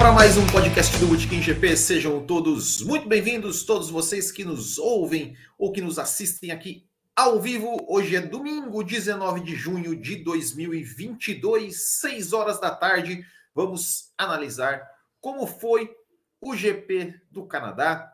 Para mais um podcast do Bootkin GP. Sejam todos muito bem-vindos, todos vocês que nos ouvem ou que nos assistem aqui ao vivo. Hoje é domingo, 19 de junho de 2022, 6 horas da tarde. Vamos analisar como foi o GP do Canadá,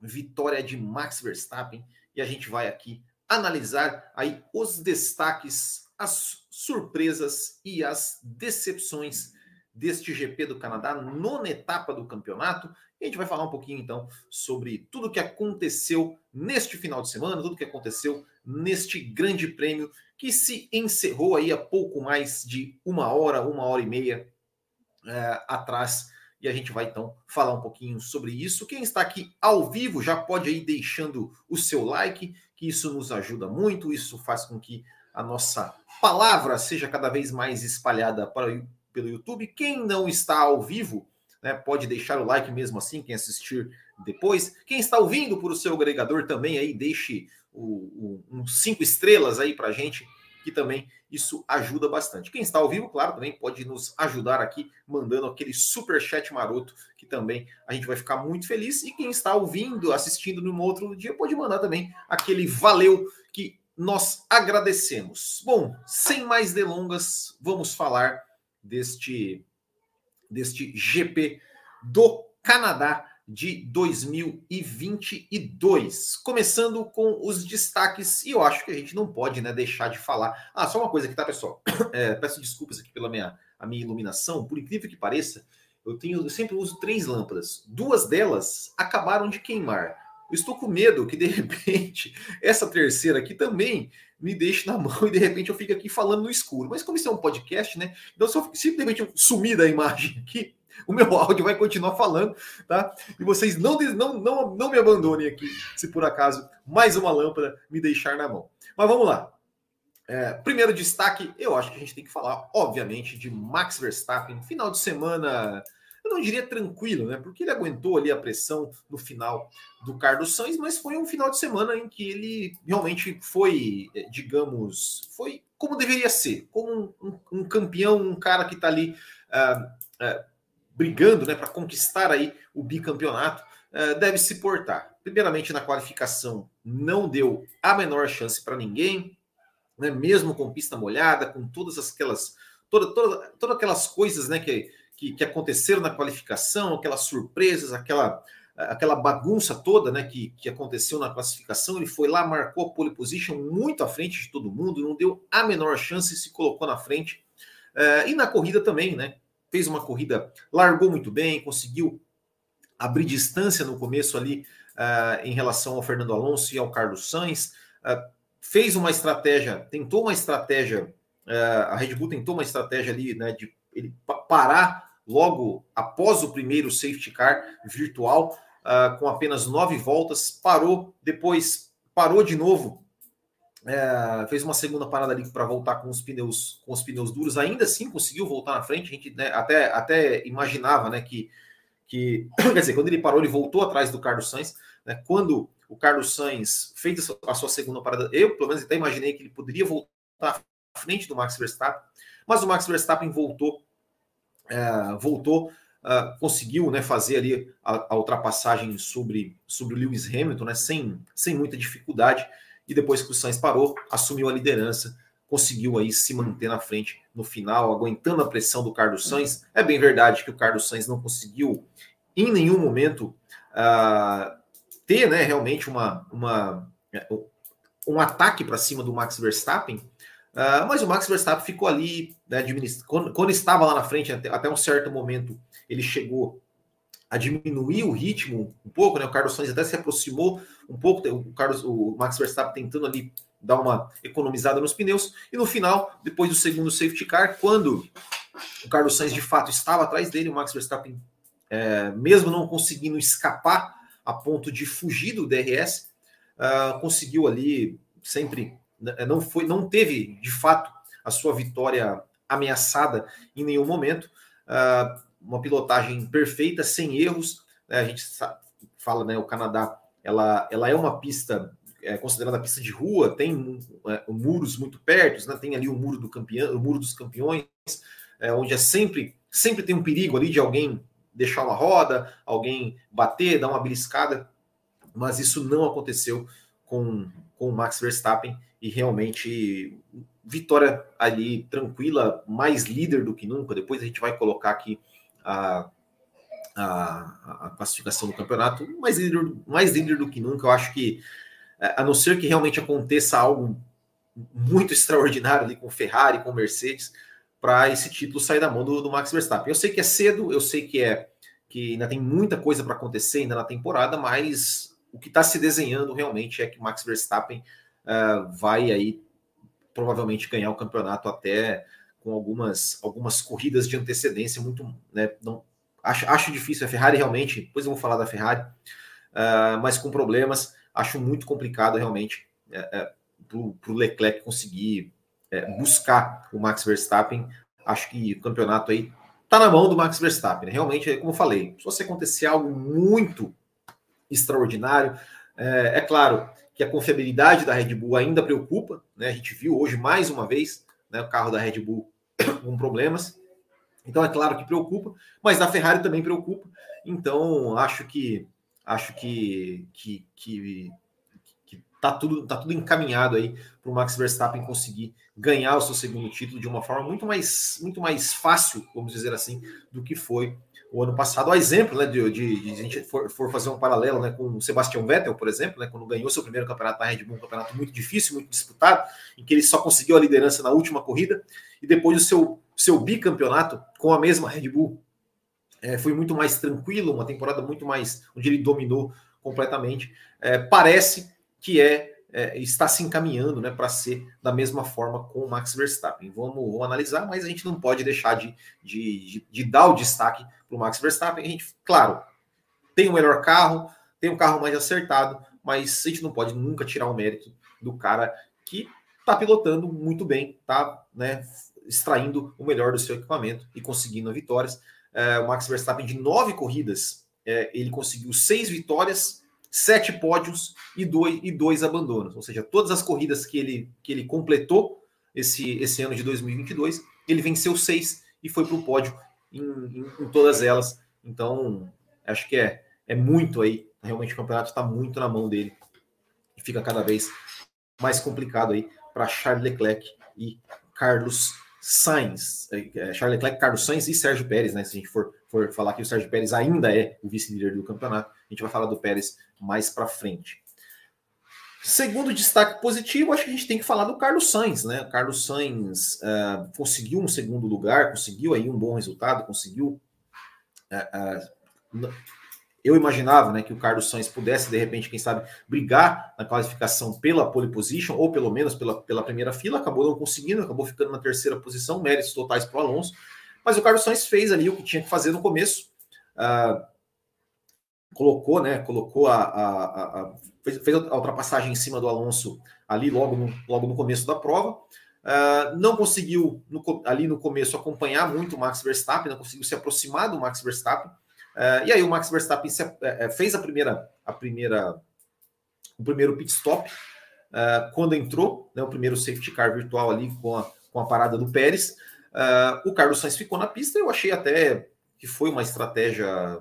vitória de Max Verstappen, e a gente vai aqui analisar aí os destaques, as surpresas e as decepções deste GP do Canadá, nona etapa do campeonato. E a gente vai falar um pouquinho então sobre tudo que aconteceu neste final de semana, tudo que aconteceu neste grande prêmio que se encerrou aí há pouco mais de uma hora, uma hora e meia é, atrás. E a gente vai então falar um pouquinho sobre isso. Quem está aqui ao vivo já pode ir deixando o seu like, que isso nos ajuda muito, isso faz com que a nossa palavra seja cada vez mais espalhada para pelo YouTube. Quem não está ao vivo, né, pode deixar o like mesmo assim, quem assistir depois. Quem está ouvindo por o seu agregador também aí, deixe o, o, um cinco estrelas aí para gente, que também isso ajuda bastante. Quem está ao vivo, claro, também pode nos ajudar aqui, mandando aquele super chat maroto, que também a gente vai ficar muito feliz. E quem está ouvindo, assistindo num outro dia, pode mandar também aquele valeu que nós agradecemos. Bom, sem mais delongas, vamos falar deste, deste GP do Canadá de 2022. Começando com os destaques, e eu acho que a gente não pode né, deixar de falar. Ah, só uma coisa aqui, tá, pessoal? É, peço desculpas aqui pela minha, a minha iluminação, por incrível que pareça, eu tenho, eu sempre uso três lâmpadas. Duas delas acabaram de queimar. Eu estou com medo que, de repente, essa terceira aqui também me deixe na mão e, de repente, eu fique aqui falando no escuro. Mas como isso é um podcast, né? Então, se, eu, eu sumir da imagem aqui, o meu áudio vai continuar falando, tá? E vocês não, não, não, não me abandonem aqui, se por acaso mais uma lâmpada me deixar na mão. Mas vamos lá. É, primeiro destaque, eu acho que a gente tem que falar, obviamente, de Max Verstappen. Final de semana não diria tranquilo, né? Porque ele aguentou ali a pressão no final do Carlos Sainz, mas foi um final de semana em que ele realmente foi, eh, digamos, foi como deveria ser, como um, um, um campeão, um cara que está ali uh, uh, brigando, né, para conquistar aí o bicampeonato, uh, deve se portar. Primeiramente na qualificação não deu a menor chance para ninguém, né? Mesmo com pista molhada, com todas aquelas toda, toda, todas aquelas coisas, né, que que, que aconteceram na qualificação, aquelas surpresas, aquela, aquela bagunça toda né, que, que aconteceu na classificação. Ele foi lá, marcou a pole position muito à frente de todo mundo, não deu a menor chance, se colocou na frente. Uh, e na corrida também, né? Fez uma corrida, largou muito bem, conseguiu abrir distância no começo ali uh, em relação ao Fernando Alonso e ao Carlos Sainz. Uh, fez uma estratégia, tentou uma estratégia, a Red Bull tentou uma estratégia ali, né, de ele parar logo após o primeiro safety car virtual, uh, com apenas nove voltas, parou, depois parou de novo, é, fez uma segunda parada ali para voltar com os pneus com os pneus duros, ainda assim conseguiu voltar na frente, a gente né, até, até imaginava né, que, que, quer dizer, quando ele parou, ele voltou atrás do Carlos Sainz, né, quando o Carlos Sainz fez a sua segunda parada, eu pelo menos até imaginei que ele poderia voltar à frente do Max Verstappen, mas o Max Verstappen voltou é, voltou, uh, conseguiu né, fazer ali a, a, ultrapassagem sobre, sobre o Lewis Hamilton, né, sem, sem muita dificuldade, e depois que o Sainz parou, assumiu a liderança, conseguiu aí se manter na frente no final, aguentando a pressão do Carlos Sainz. É bem verdade que o Carlos Sainz não conseguiu em nenhum momento uh, ter né, realmente uma, uma, um ataque para cima do Max Verstappen, Uh, mas o Max Verstappen ficou ali, né, quando, quando, estava lá na frente, até, até, um certo momento, ele chegou a diminuir o ritmo um pouco, né? O Carlos Sainz até se aproximou um pouco, o, Carlos, o Max Verstappen tentando ali dar uma economizada nos pneus, e no final, depois do segundo safety car, quando o Carlos Sainz de fato estava atrás dele, o Max Verstappen, é, mesmo não conseguindo escapar a ponto de fugir do DRS, uh, conseguiu ali sempre não foi, não teve de fato a sua vitória ameaçada em nenhum momento. Uh, uma pilotagem perfeita, sem erros. Né, a gente fala, né, o Canadá, ela, ela é uma pista é, considerada pista de rua, tem é, muros muito perto, né, tem ali o muro do campeão, o muro dos campeões, é, onde é sempre sempre tem um perigo ali de alguém deixar uma roda, alguém bater, dar uma beliscada, mas isso não aconteceu com, com o Max Verstappen e realmente vitória ali tranquila, mais líder do que nunca. Depois a gente vai colocar aqui a, a, a classificação do campeonato, mais líder, mais líder do que nunca. Eu acho que, é, a não ser que realmente aconteça algo muito extraordinário ali com Ferrari, com Mercedes, para esse título sair da mão do, do, Max Verstappen. Eu sei que é cedo, eu sei que é que ainda tem muita coisa para acontecer ainda na temporada, mas o que está se desenhando realmente é que Max Verstappen uh, vai aí provavelmente ganhar o campeonato até com algumas, algumas corridas de antecedência muito, né, não, acho, acho difícil, a Ferrari realmente, depois vou falar da Ferrari, uh, mas com problemas, acho muito complicado realmente uh, uh, para o Leclerc conseguir uh, buscar o Max Verstappen, acho que o campeonato aí tá na mão do Max Verstappen, né? realmente, como eu falei, se acontecer algo muito extraordinário, é claro, que a confiabilidade da Red Bull ainda preocupa, né? A gente viu hoje mais uma vez né, o carro da Red Bull com problemas. Então é claro que preocupa, mas a Ferrari também preocupa. Então acho que acho que que, que, que tá tudo tá tudo encaminhado aí para o Max Verstappen conseguir ganhar o seu segundo título de uma forma muito mais muito mais fácil, vamos dizer assim, do que foi o ano passado. A exemplo, né, de, de, de, a gente for, for, fazer um paralelo né, com o Sebastian Vettel, por exemplo, né, quando ganhou seu primeiro campeonato na Red Bull, um campeonato muito difícil, muito disputado, em que ele só conseguiu a liderança na última corrida, e depois o seu, seu bicampeonato com a mesma Red Bull é, foi muito mais tranquilo, uma temporada muito mais onde ele dominou completamente. É, parece que é é, está se encaminhando né, para ser da mesma forma com o Max Verstappen. Vamos, vamos analisar, mas a gente não pode deixar de, de, de, de dar o destaque para o Max Verstappen. A gente, claro, tem o melhor carro, tem um carro mais acertado, mas a gente não pode nunca tirar o mérito do cara que está pilotando muito bem, está né, extraindo o melhor do seu equipamento e conseguindo vitórias. É, o Max Verstappen, de nove corridas, é, ele conseguiu seis vitórias sete pódios e dois, e dois abandonos. Ou seja, todas as corridas que ele, que ele completou esse, esse ano de 2022, ele venceu seis e foi para o pódio em, em, em, todas elas. Então, acho que é, é muito aí. Realmente o campeonato está muito na mão dele. E fica cada vez mais complicado aí para Charles Leclerc e Carlos Sainz. É, é, Charles Leclerc, Carlos Sainz e Sérgio Pérez, né? Se a gente for, for falar que o Sérgio Pérez ainda é o vice-líder do campeonato, a gente vai falar do Pérez mais para frente. Segundo destaque positivo, acho que a gente tem que falar do Carlos Sainz, né? O Carlos Sainz uh, conseguiu um segundo lugar, conseguiu aí um bom resultado, conseguiu. Uh, uh, eu imaginava né, que o Carlos Sainz pudesse, de repente, quem sabe, brigar na classificação pela pole position, ou pelo menos pela, pela primeira fila, acabou não conseguindo, acabou ficando na terceira posição, méritos totais para o Alonso. Mas o Carlos Sainz fez ali o que tinha que fazer no começo. Uh, colocou, né? Colocou a, a, a, fez, fez, a ultrapassagem em cima do Alonso ali logo no, logo no começo da prova. Uh, não conseguiu no, ali no começo acompanhar muito o Max Verstappen, não conseguiu se aproximar do Max Verstappen. Uh, e aí o Max Verstappen se, uh, fez a primeira, a primeira, o primeiro pit stop quando entrou, né, o primeiro safety car virtual ali com a, com a parada do Pérez. o Carlos Sainz ficou na pista. Eu achei até que foi uma estratégia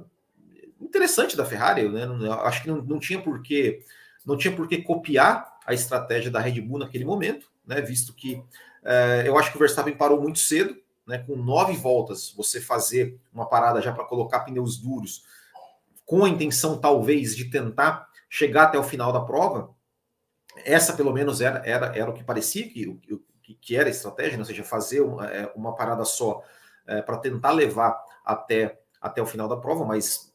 interessante da Ferrari, né? Acho que não, não tinha por que não tinha por que copiar a estratégia da Red Bull naquele momento, né? Visto que é, eu acho que o Verstappen parou muito cedo, né? Com nove voltas, você fazer uma parada já para colocar pneus duros, com a intenção talvez de tentar chegar até o final da prova. Essa pelo menos era, era, era o que parecia que, que, que era a estratégia, né? ou seja, fazer uma, é, uma parada só é, para tentar levar até, até o final da prova, mas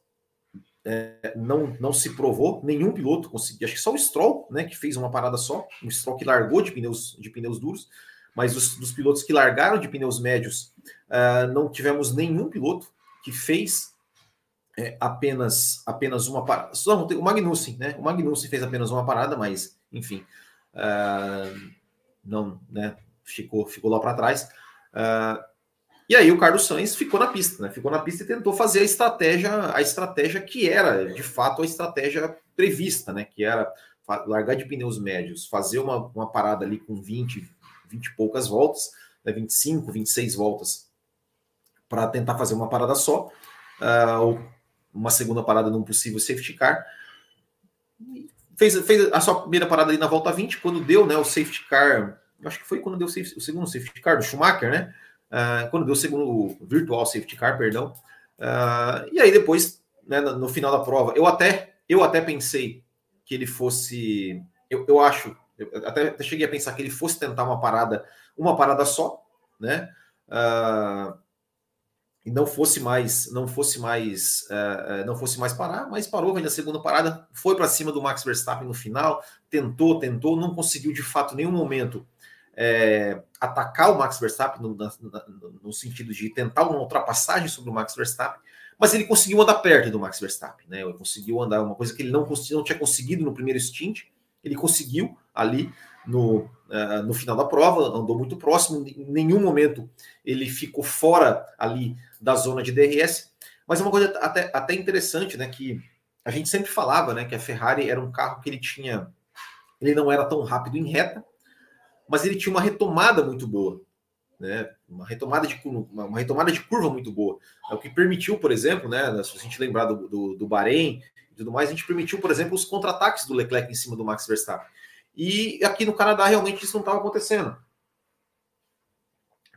é, não, não se provou, nenhum piloto conseguiu, acho que só o Stroll, né, que fez uma parada só, o Stroll que largou de pneus, de pneus duros, mas os, dos pilotos que largaram de pneus médios, uh, não tivemos nenhum piloto que fez é, apenas, apenas uma parada. Só, o Magnussen, né? O Magnussen fez apenas uma parada, mas, enfim, uh, não, né? Ficou, ficou lá para trás. Uh, e aí o Carlos Sainz ficou na pista, né? Ficou na pista e tentou fazer a estratégia, a estratégia que era, de fato, a estratégia prevista, né? Que era largar de pneus médios, fazer uma, uma parada ali com 20, 20 e poucas voltas, né? 25, 26 voltas para tentar fazer uma parada só, uh, uma segunda parada num possível safety car. Fez, fez a sua primeira parada ali na volta 20, quando deu né, o safety car, acho que foi quando deu o, safety, o segundo safety car do Schumacher, né? Uh, quando deu o segundo o virtual safety car, perdão. Uh, e aí depois, né, no, final da prova, eu até, eu até pensei que ele fosse, eu, eu acho, eu até, até cheguei a pensar que ele fosse tentar uma parada, uma parada só, né? Uh, e não fosse mais, não fosse mais, uh, não fosse mais parar, mas parou, vem na segunda parada, foi para cima do Max Verstappen no final, tentou, tentou, não conseguiu de fato nenhum momento é, atacar o Max Verstappen no, na, no, sentido de tentar uma ultrapassagem sobre o Max Verstappen, mas ele conseguiu andar perto do Max Verstappen, né? Ele conseguiu andar uma coisa que ele não, não tinha conseguido no primeiro stint, ele conseguiu ali no, uh, no final da prova, andou muito próximo, em nenhum momento ele ficou fora ali da zona de DRS. Mas é uma coisa até, até interessante, né? Que a gente sempre falava, né? Que a Ferrari era um carro que ele tinha, ele não era tão rápido em reta, mas ele tinha uma retomada muito boa, né? Uma retomada de uma, retomada de curva muito boa. É o que permitiu, por exemplo, né? Se a gente lembrar do, do, do Bahrein e tudo mais, a gente permitiu, por exemplo, os contra-ataques do Leclerc em cima do Max Verstappen. E aqui no Canadá realmente isso não estava acontecendo.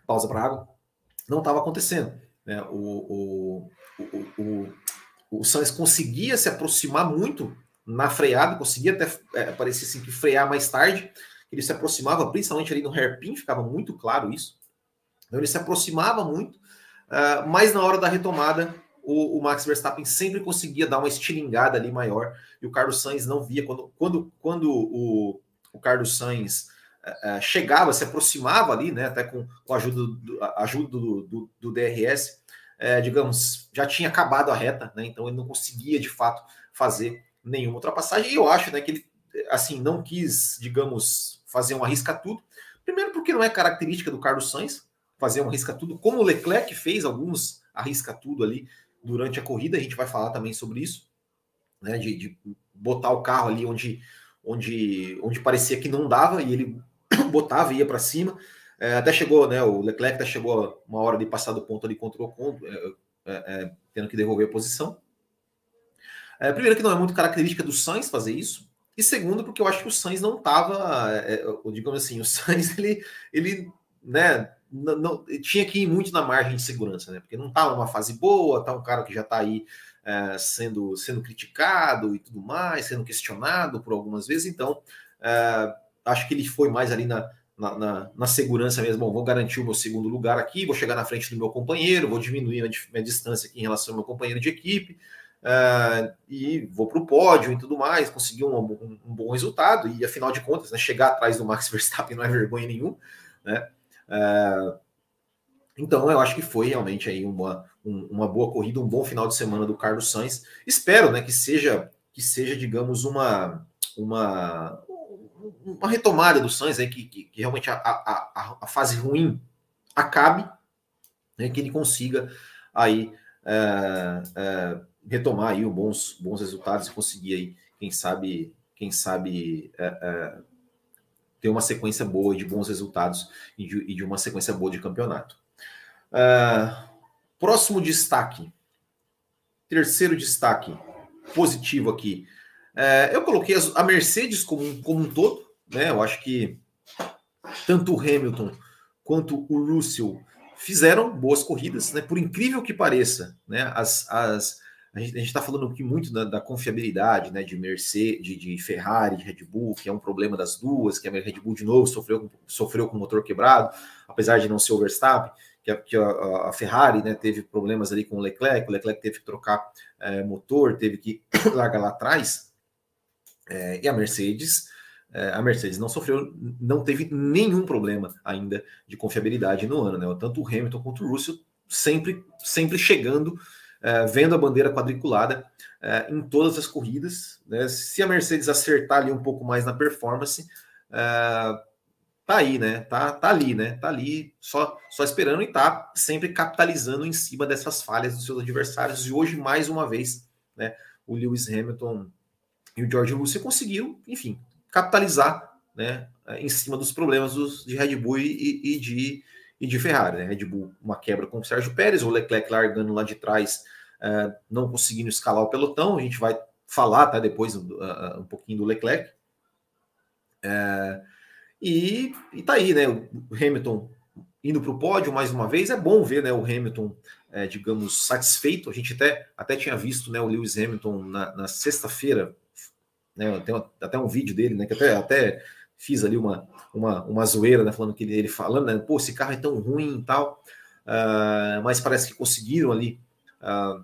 Pausa para água. Não estava acontecendo. Né? O, o, o, o, o Sainz conseguia se aproximar muito na freada, conseguia até é, parecer assim que frear mais tarde. Ele se aproximava, principalmente ali no hairpin, ficava muito claro isso. Então ele se aproximava muito, uh, mas na hora da retomada o, o, Max Verstappen sempre conseguia dar uma estilingada ali maior e o Carlos Sainz não via quando, quando, quando o, o Carlos Sainz uh, chegava, se aproximava ali, né, até com, com a ajuda do, ajuda do, do, do DRS, uh, digamos, já tinha acabado a reta, né, então ele não conseguia de fato fazer nenhuma ultrapassagem. E eu acho né, que ele assim não quis, digamos, fazer um arrisca tudo. Primeiro porque não é característica do Carlos Sainz fazer um arrisca tudo, como o Leclerc fez alguns arrisca tudo ali durante a corrida, a gente vai falar também sobre isso, né, de, de botar o carro ali onde onde, onde parecia que não dava e ele botava e ia para cima. É, até chegou, né? O Leclerc até chegou uma hora de passar do ponto ali contra o Ocon, é, é, é, tendo que devolver a posição. É, primeiro que não é muito característica do Sainz fazer isso. E segundo, porque eu acho que o Sainz não estava, é, digamos assim, o Sainz ele, ele né, não, não, tinha que ir muito na margem de segurança, né? Porque não estava numa fase boa, tá um cara que já está aí é, sendo, sendo criticado e tudo mais, sendo questionado por algumas vezes. Então, é, acho que ele foi mais ali na, na, na, na, segurança mesmo. Bom, vou garantir o meu segundo lugar aqui, vou chegar na frente do meu companheiro, vou diminuir a minha distância aqui em relação ao meu companheiro de equipe. Uh, e vou para o pódio e tudo mais, conseguir um, um, um, bom resultado, e afinal de contas, né, chegar atrás do Max Verstappen não é vergonha nenhuma, né? Uh, então eu acho que foi realmente aí uma, um, uma boa corrida, um bom final de semana do Carlos Sainz. Espero, né, que seja que seja, digamos, uma uma uma retomada do Sainz aí que, que, que realmente a, a, a, fase ruim acabe, né, que ele consiga aí é, retomar aí bons bons resultados e conseguir aí quem sabe quem sabe é, é ter uma sequência boa de bons resultados e de, e de uma sequência boa de campeonato. Uh, Próximo destaque. Terceiro destaque positivo aqui. É, eu coloquei a Mercedes como, como um todo, né? Eu acho que tanto o Hamilton quanto o Russell fizeram boas corridas, né? Por incrível que pareça, né? As, as, a gente está falando aqui muito da, da, confiabilidade, né? De Mercedes, de, de, Ferrari, de Red Bull, que é um problema das duas, que a Red Bull de novo sofreu, sofreu com o motor quebrado, apesar de não ser o Verstappen que a, que a, a Ferrari né, teve problemas ali com o Leclerc, o Leclerc teve que trocar é, motor, teve que largar lá atrás, é, e a Mercedes, é, a Mercedes não sofreu, não teve nenhum problema ainda de confiabilidade no ano, né? Tanto o Hamilton quanto o Russell sempre, sempre chegando, é, vendo a bandeira quadriculada é, em todas as corridas. Né? Se a Mercedes acertar ali um pouco mais na performance, é, tá aí, né? Tá, tá ali, né? Tá ali só, só esperando e tá sempre capitalizando em cima dessas falhas dos seus adversários. E hoje, mais uma vez, né? O Lewis Hamilton e o George Russell conseguiram, enfim, capitalizar, né? Em cima dos problemas dos, de Red Bull e, e, de, e de Ferrari. Né? Red Bull, uma quebra com o Sérgio Pérez, o Leclerc largando lá de trás, uh, não conseguindo escalar o pelotão. A gente vai falar tá, depois uh, um pouquinho do Leclerc. Uh, e, e tá aí, né? O Hamilton indo para o pódio mais uma vez. É bom ver né, o Hamilton, é, digamos, satisfeito. A gente até, até tinha visto né, o Lewis Hamilton na, na sexta-feira. Né, tem até um vídeo dele, né? Que até, até fiz ali uma, uma, uma zoeira, né? Falando que ele, ele falando, né? Pô, esse carro é tão ruim e tal. Uh, mas parece que conseguiram ali uh,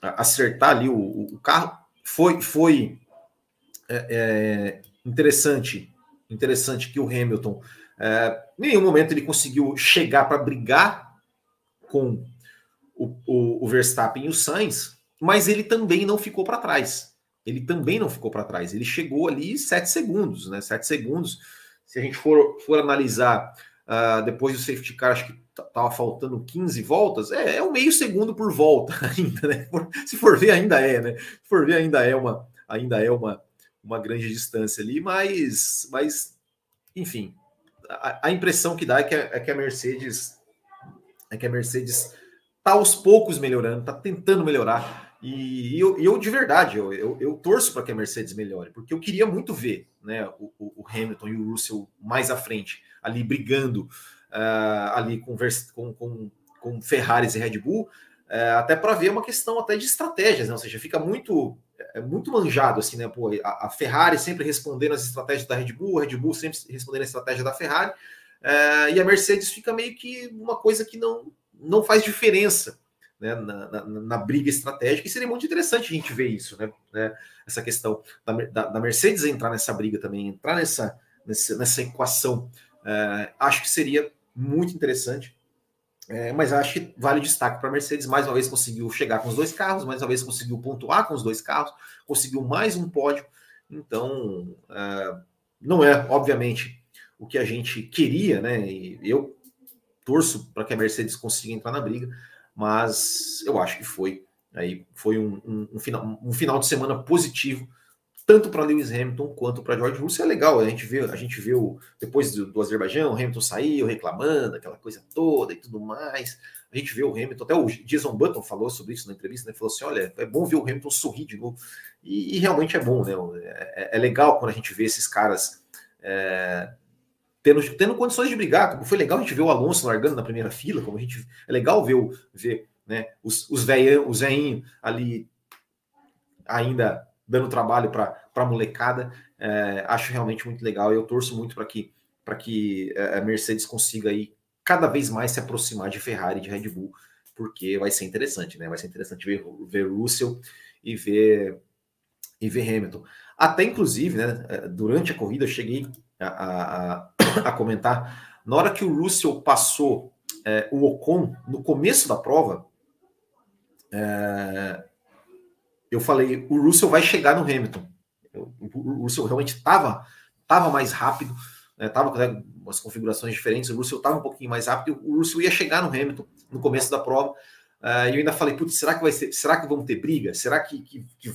acertar ali o, o, carro. Foi, foi é, é, interessante, interessante que o Hamilton é, em nenhum momento ele conseguiu chegar para brigar com o, o, o, Verstappen e o Sainz, mas ele também não ficou para trás. Ele também não ficou para trás. Ele chegou ali sete segundos, né? Sete segundos. Se a gente for, for analisar uh, depois do safety car, acho que estava faltando 15 voltas, é, é um meio segundo por volta ainda, né? Se for ver, ainda é, né? Se for ver, ainda é uma, ainda é uma, uma grande distância ali, mas, mas enfim, a, impressão que dá é que a, é que a Mercedes é que a Mercedes está aos poucos melhorando, está tentando melhorar. E, eu, eu, de verdade, eu, eu, eu torço para que a Mercedes melhore, porque eu queria muito ver né, o, o, Hamilton e o Russell mais à frente, ali brigando uh, ali com, com, com, com Ferraris e Red Bull, uh, até para ver uma questão até de estratégias, né? ou seja, fica muito é muito manjado, assim, né? Pô, a, Ferrari sempre respondendo as estratégias da Red Bull, a Red Bull sempre respondendo a estratégia da Ferrari, é, e a Mercedes fica meio que uma coisa que não, não faz diferença né, na, na, na, briga estratégica, e seria muito interessante a gente ver isso, né? né essa questão da, da, da, Mercedes entrar nessa briga também, entrar nessa, nessa, nessa equação, é, acho que seria muito interessante. É, mas acho que vale destaque para a Mercedes. Mais uma vez conseguiu chegar com os dois carros, mais uma vez conseguiu pontuar com os dois carros, conseguiu mais um pódio. Então, é, não é, obviamente, o que a gente queria, né? E eu torço para que a Mercedes consiga entrar na briga, mas eu acho que foi aí foi um, um, um final, um final de semana positivo tanto para Lewis Hamilton quanto para George Russell. É legal, a gente vê, a gente vê o, depois do, do Azerbaijão, o Hamilton saiu reclamando, aquela coisa toda e tudo mais. A gente vê o Hamilton, até o Jason Button falou sobre isso na entrevista, né? Falou assim: olha, é bom ver o Hamilton sorrir de novo. E, e realmente é bom, né? É, é, legal quando a gente vê esses caras é, tendo, tendo condições de brigar. Como foi legal a gente ver o Alonso largando na primeira fila, como a gente. É legal ver, ver né, os, os velhinhos ali ainda dando trabalho para a molecada. É, acho realmente muito legal e eu torço muito para que, que é, a Mercedes consiga aí cada vez mais se aproximar de Ferrari de Red Bull, porque vai ser interessante, né? Vai ser interessante ver, ver Russell e ver, e ver Hamilton. Até inclusive, né, é, durante a corrida, eu cheguei a, a comentar, na hora que o Russell passou é, o Ocon no começo da prova, é, eu falei, o Russell vai chegar no Hamilton. O Russell realmente estava tava mais rápido, estava né, com né, umas configurações diferentes, o Russell estava um pouquinho mais rápido, o Russell ia chegar no Hamilton no começo da prova, uh, eu ainda falei, putz, será que vai ser, será que vão ter briga? Será que, que, que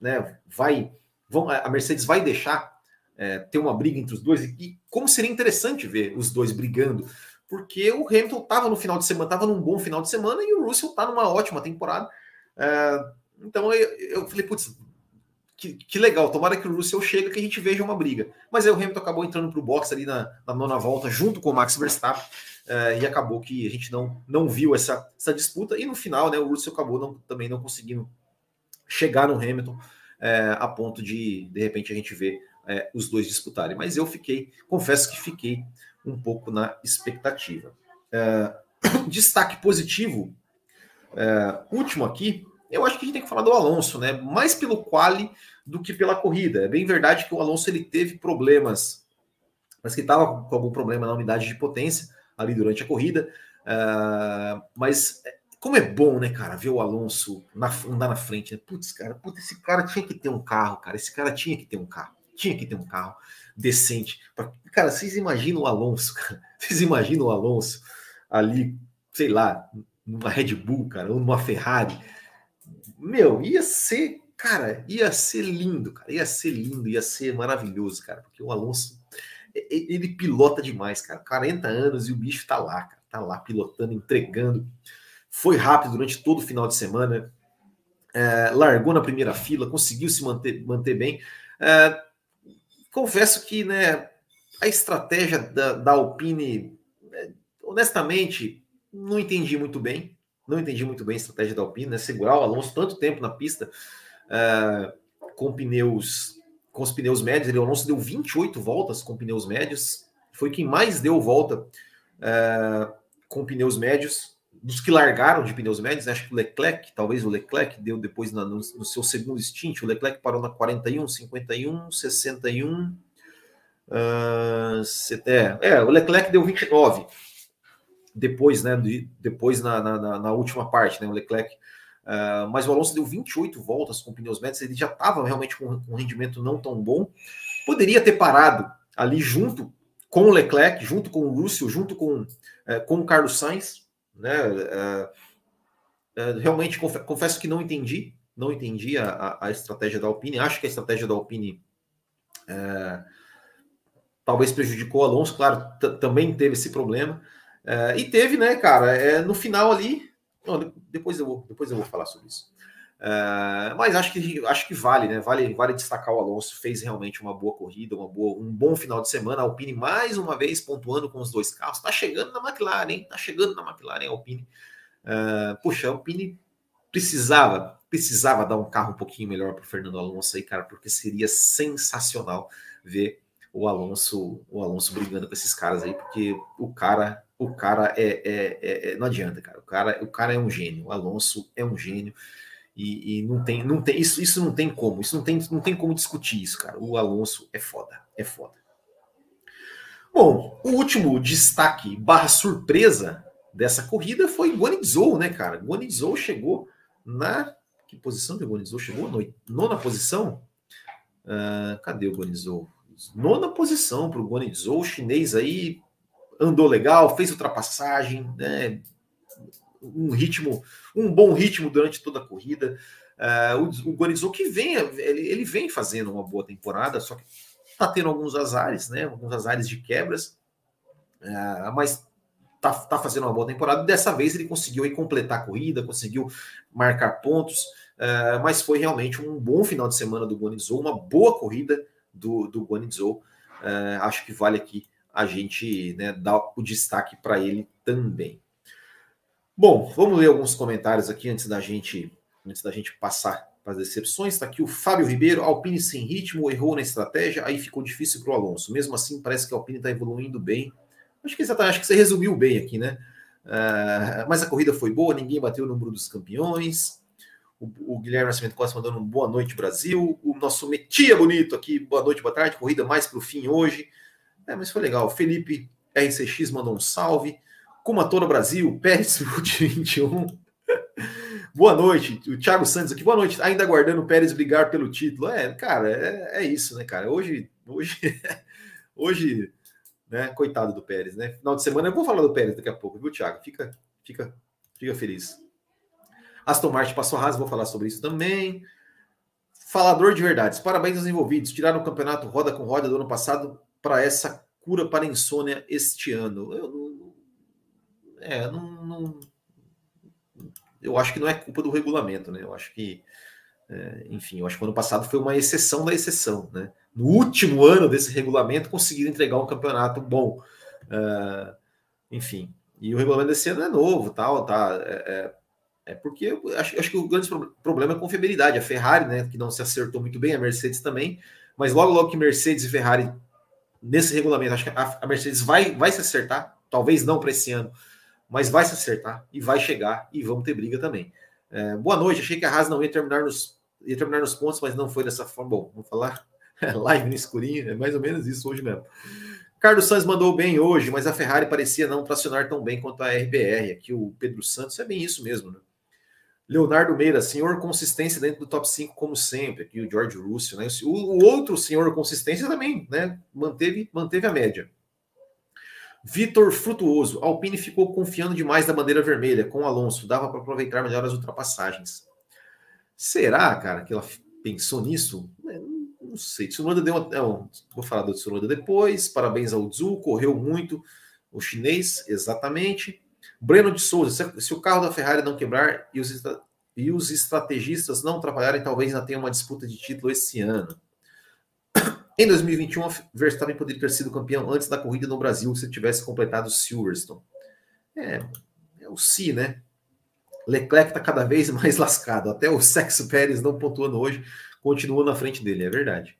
né, vai, vão, a Mercedes vai deixar é, ter uma briga entre os dois? E, como seria interessante ver os dois brigando, porque o Hamilton estava no final de semana, estava num bom final de semana, e o Russell está numa ótima temporada, uh, então eu, eu falei, putz, que, que, legal, tomara que o Russell chegue que a gente veja uma briga. Mas aí o Hamilton acabou entrando para o box ali na, na, nona volta, junto com o Max Verstappen, uh, e acabou que a gente não, não viu essa, essa disputa. E no final, né, o Russell acabou não, também não conseguindo chegar no Hamilton uh, a ponto de, de repente, a gente ver uh, os dois disputarem. Mas eu fiquei, confesso que fiquei um pouco na expectativa. destaque positivo, último aqui, eu acho que a gente tem que falar do Alonso, né? Mais pelo quali do que pela corrida. É bem verdade que o Alonso ele teve problemas, mas que estava com algum problema na unidade de potência ali durante a corrida. Uh, mas como é bom, né, cara, ver o Alonso na, andar na frente. Né? Putz, cara, putz, esse cara tinha que ter um carro, cara. Esse cara tinha que ter um carro. Tinha que ter um carro decente. Pra... Cara, vocês imaginam o Alonso, cara? Vocês imaginam o Alonso ali, sei lá, numa Red Bull, cara, ou numa Ferrari meu, ia ser, cara, ia ser lindo, cara, ia ser lindo, ia ser maravilhoso, cara, porque o Alonso, ele pilota demais, cara, 40 anos e o bicho tá lá, cara, tá lá pilotando, entregando. Foi rápido durante todo o final de semana. É, largou na primeira fila, conseguiu se manter, manter bem. É, confesso que né, a estratégia da, da Alpine, é, honestamente, não entendi muito bem. Não entendi muito bem a estratégia da Alpine, né? Segurar o Alonso tanto tempo na pista é, com pneus com os pneus médios. Ele, o Alonso deu 28 voltas com pneus médios. Foi quem mais deu volta é, com pneus médios dos que largaram de pneus médios, né? acho que o Leclerc, talvez o Leclerc deu depois na, no, no, seu segundo stint, o Leclerc parou na 41, 51, 61. Uh, é, é, o Leclerc deu 29 depois, né? De, depois na, na, na, última parte, né? O Leclerc. Uh, mas o Alonso deu 28 voltas com pneus médios, ele já estava realmente com um rendimento não tão bom. Poderia ter parado ali junto com o Leclerc, junto com o Russell, junto com, uh, com o Carlos Sainz, né? Uh, uh, realmente confesso que não entendi, não entendi a, a, estratégia da Alpine. Acho que a estratégia da Alpine uh, talvez prejudicou o Alonso, claro, também teve esse problema. e teve, né, cara, é, no final ali. Não, depois, eu vou, depois eu vou falar sobre isso. Uh, mas acho que acho que vale, né? Vale, vale destacar o Alonso, fez realmente uma boa corrida, uma boa, um bom final de semana. A Alpine mais uma vez pontuando com os dois carros. Tá chegando na McLaren, hein? Tá chegando na McLaren Alpine. Uh, a Alpine precisava, precisava dar um carro um pouquinho melhor para Fernando Alonso aí, cara, porque seria sensacional ver o Alonso, o Alonso brigando com esses caras aí, porque o cara, o cara é, é, é, é não adianta, cara. O cara, o cara é um gênio. O Alonso é um gênio. E, e, não tem, não tem isso, isso não tem como, isso não tem, não tem como discutir isso, cara. O Alonso é foda, é foda. Bom, o último destaque barra surpresa dessa corrida foi Guanizou, né, cara? Guanizou chegou na que posição que Guanizou chegou? No, nona posição? Uh, cadê o Guanizou? Nona posição para o Guanizou, o chinês aí andou legal, fez ultrapassagem, né? Um ritmo, um bom ritmo durante toda a corrida. Uh, o, o Guanizou que vem, ele, ele, vem fazendo uma boa temporada, só que está tendo alguns azares, né? Alguns azares de quebras, uh, mas tá, tá fazendo uma boa temporada. Dessa vez ele conseguiu aí, completar a corrida, conseguiu marcar pontos, uh, mas foi realmente um bom final de semana do Guanizou, uma boa corrida do, do Guanizou. acho que vale aqui a gente né, dar o destaque para ele também. Bom, vamos ler alguns comentários aqui antes da gente, antes da gente passar para as decepções. Está aqui o Fábio Ribeiro, Alpine sem ritmo, errou na estratégia, aí ficou difícil para o Alonso. Mesmo assim, parece que a Alpine está evoluindo bem. Acho que, acho que você resumiu bem aqui, né? Uh, mas a corrida foi boa, ninguém bateu o número dos campeões. O, o Guilherme Nascimento Costa mandando um boa noite, Brasil. O nosso Metia bonito aqui, boa noite, boa tarde. Corrida mais para o fim hoje. É, mas foi legal. Felipe RCX mandou um salve. Como a toda Brasil, Pérez 21. Boa noite, o Thiago Santos aqui. Boa noite. Ainda aguardando o Pérez brigar pelo título. É, cara, é, é isso, né, cara? Hoje, hoje, hoje, né? Coitado do Pérez, né? Final de semana eu vou falar do Pérez daqui a pouco, viu, Thiago? Fica, fica, fica feliz. Aston Martin passou raso, vou falar sobre isso também. Falador de verdades. Parabéns aos envolvidos. Tiraram o campeonato roda com roda do ano passado para essa cura para insônia este ano. Eu é, não, não, eu acho que não é culpa do regulamento, né? Eu acho que, é, enfim, eu acho que o ano passado foi uma exceção da exceção, né? No último ano desse regulamento, conseguiram entregar um campeonato bom. Uh, enfim, e o regulamento desse ano é novo, tal, tá? É, é, é porque eu acho, acho, que o grande problema é a confiabilidade. A Ferrari, né, que não se acertou muito bem, a Mercedes também, mas logo, logo que Mercedes e Ferrari, nesse regulamento, acho que a, a Mercedes vai, vai se acertar, talvez não para esse ano, mas vai se acertar e vai chegar e vamos ter briga também. É, boa noite, achei que a Haas não ia terminar nos, ia terminar nos pontos, mas não foi dessa forma. Bom, vamos falar live no escurinho, é mais ou menos isso hoje mesmo. Carlos Santos mandou bem hoje, mas a Ferrari parecia não tracionar tão bem quanto a RBR. Aqui o Pedro Santos é bem isso mesmo, né? Leonardo Meira, senhor consistência dentro do top 5, como sempre. Aqui o George Russell, né? O, o outro senhor consistência também, né? Manteve, manteve a média. Vitor Frutuoso. Alpine ficou confiando demais da bandeira vermelha com o Alonso. Dava para aproveitar melhor as ultrapassagens. Será, cara, que ela pensou nisso? É, não sei. Tsunoda deu uma. Não, vou falar do Tsunoda depois. Parabéns ao Zu, correu muito. O chinês, exatamente. Breno de Souza, se, o carro da Ferrari não quebrar e os, e os estrategistas não atrapalharem, talvez ainda tenha uma disputa de título esse ano. Em 2021, Verstappen poderia ter sido campeão antes da corrida no Brasil se tivesse completado Silverstone. É, é o si, né? Leclerc está cada vez mais lascado. Até o Sexo Pérez não pontuando hoje, continua na frente dele, é verdade.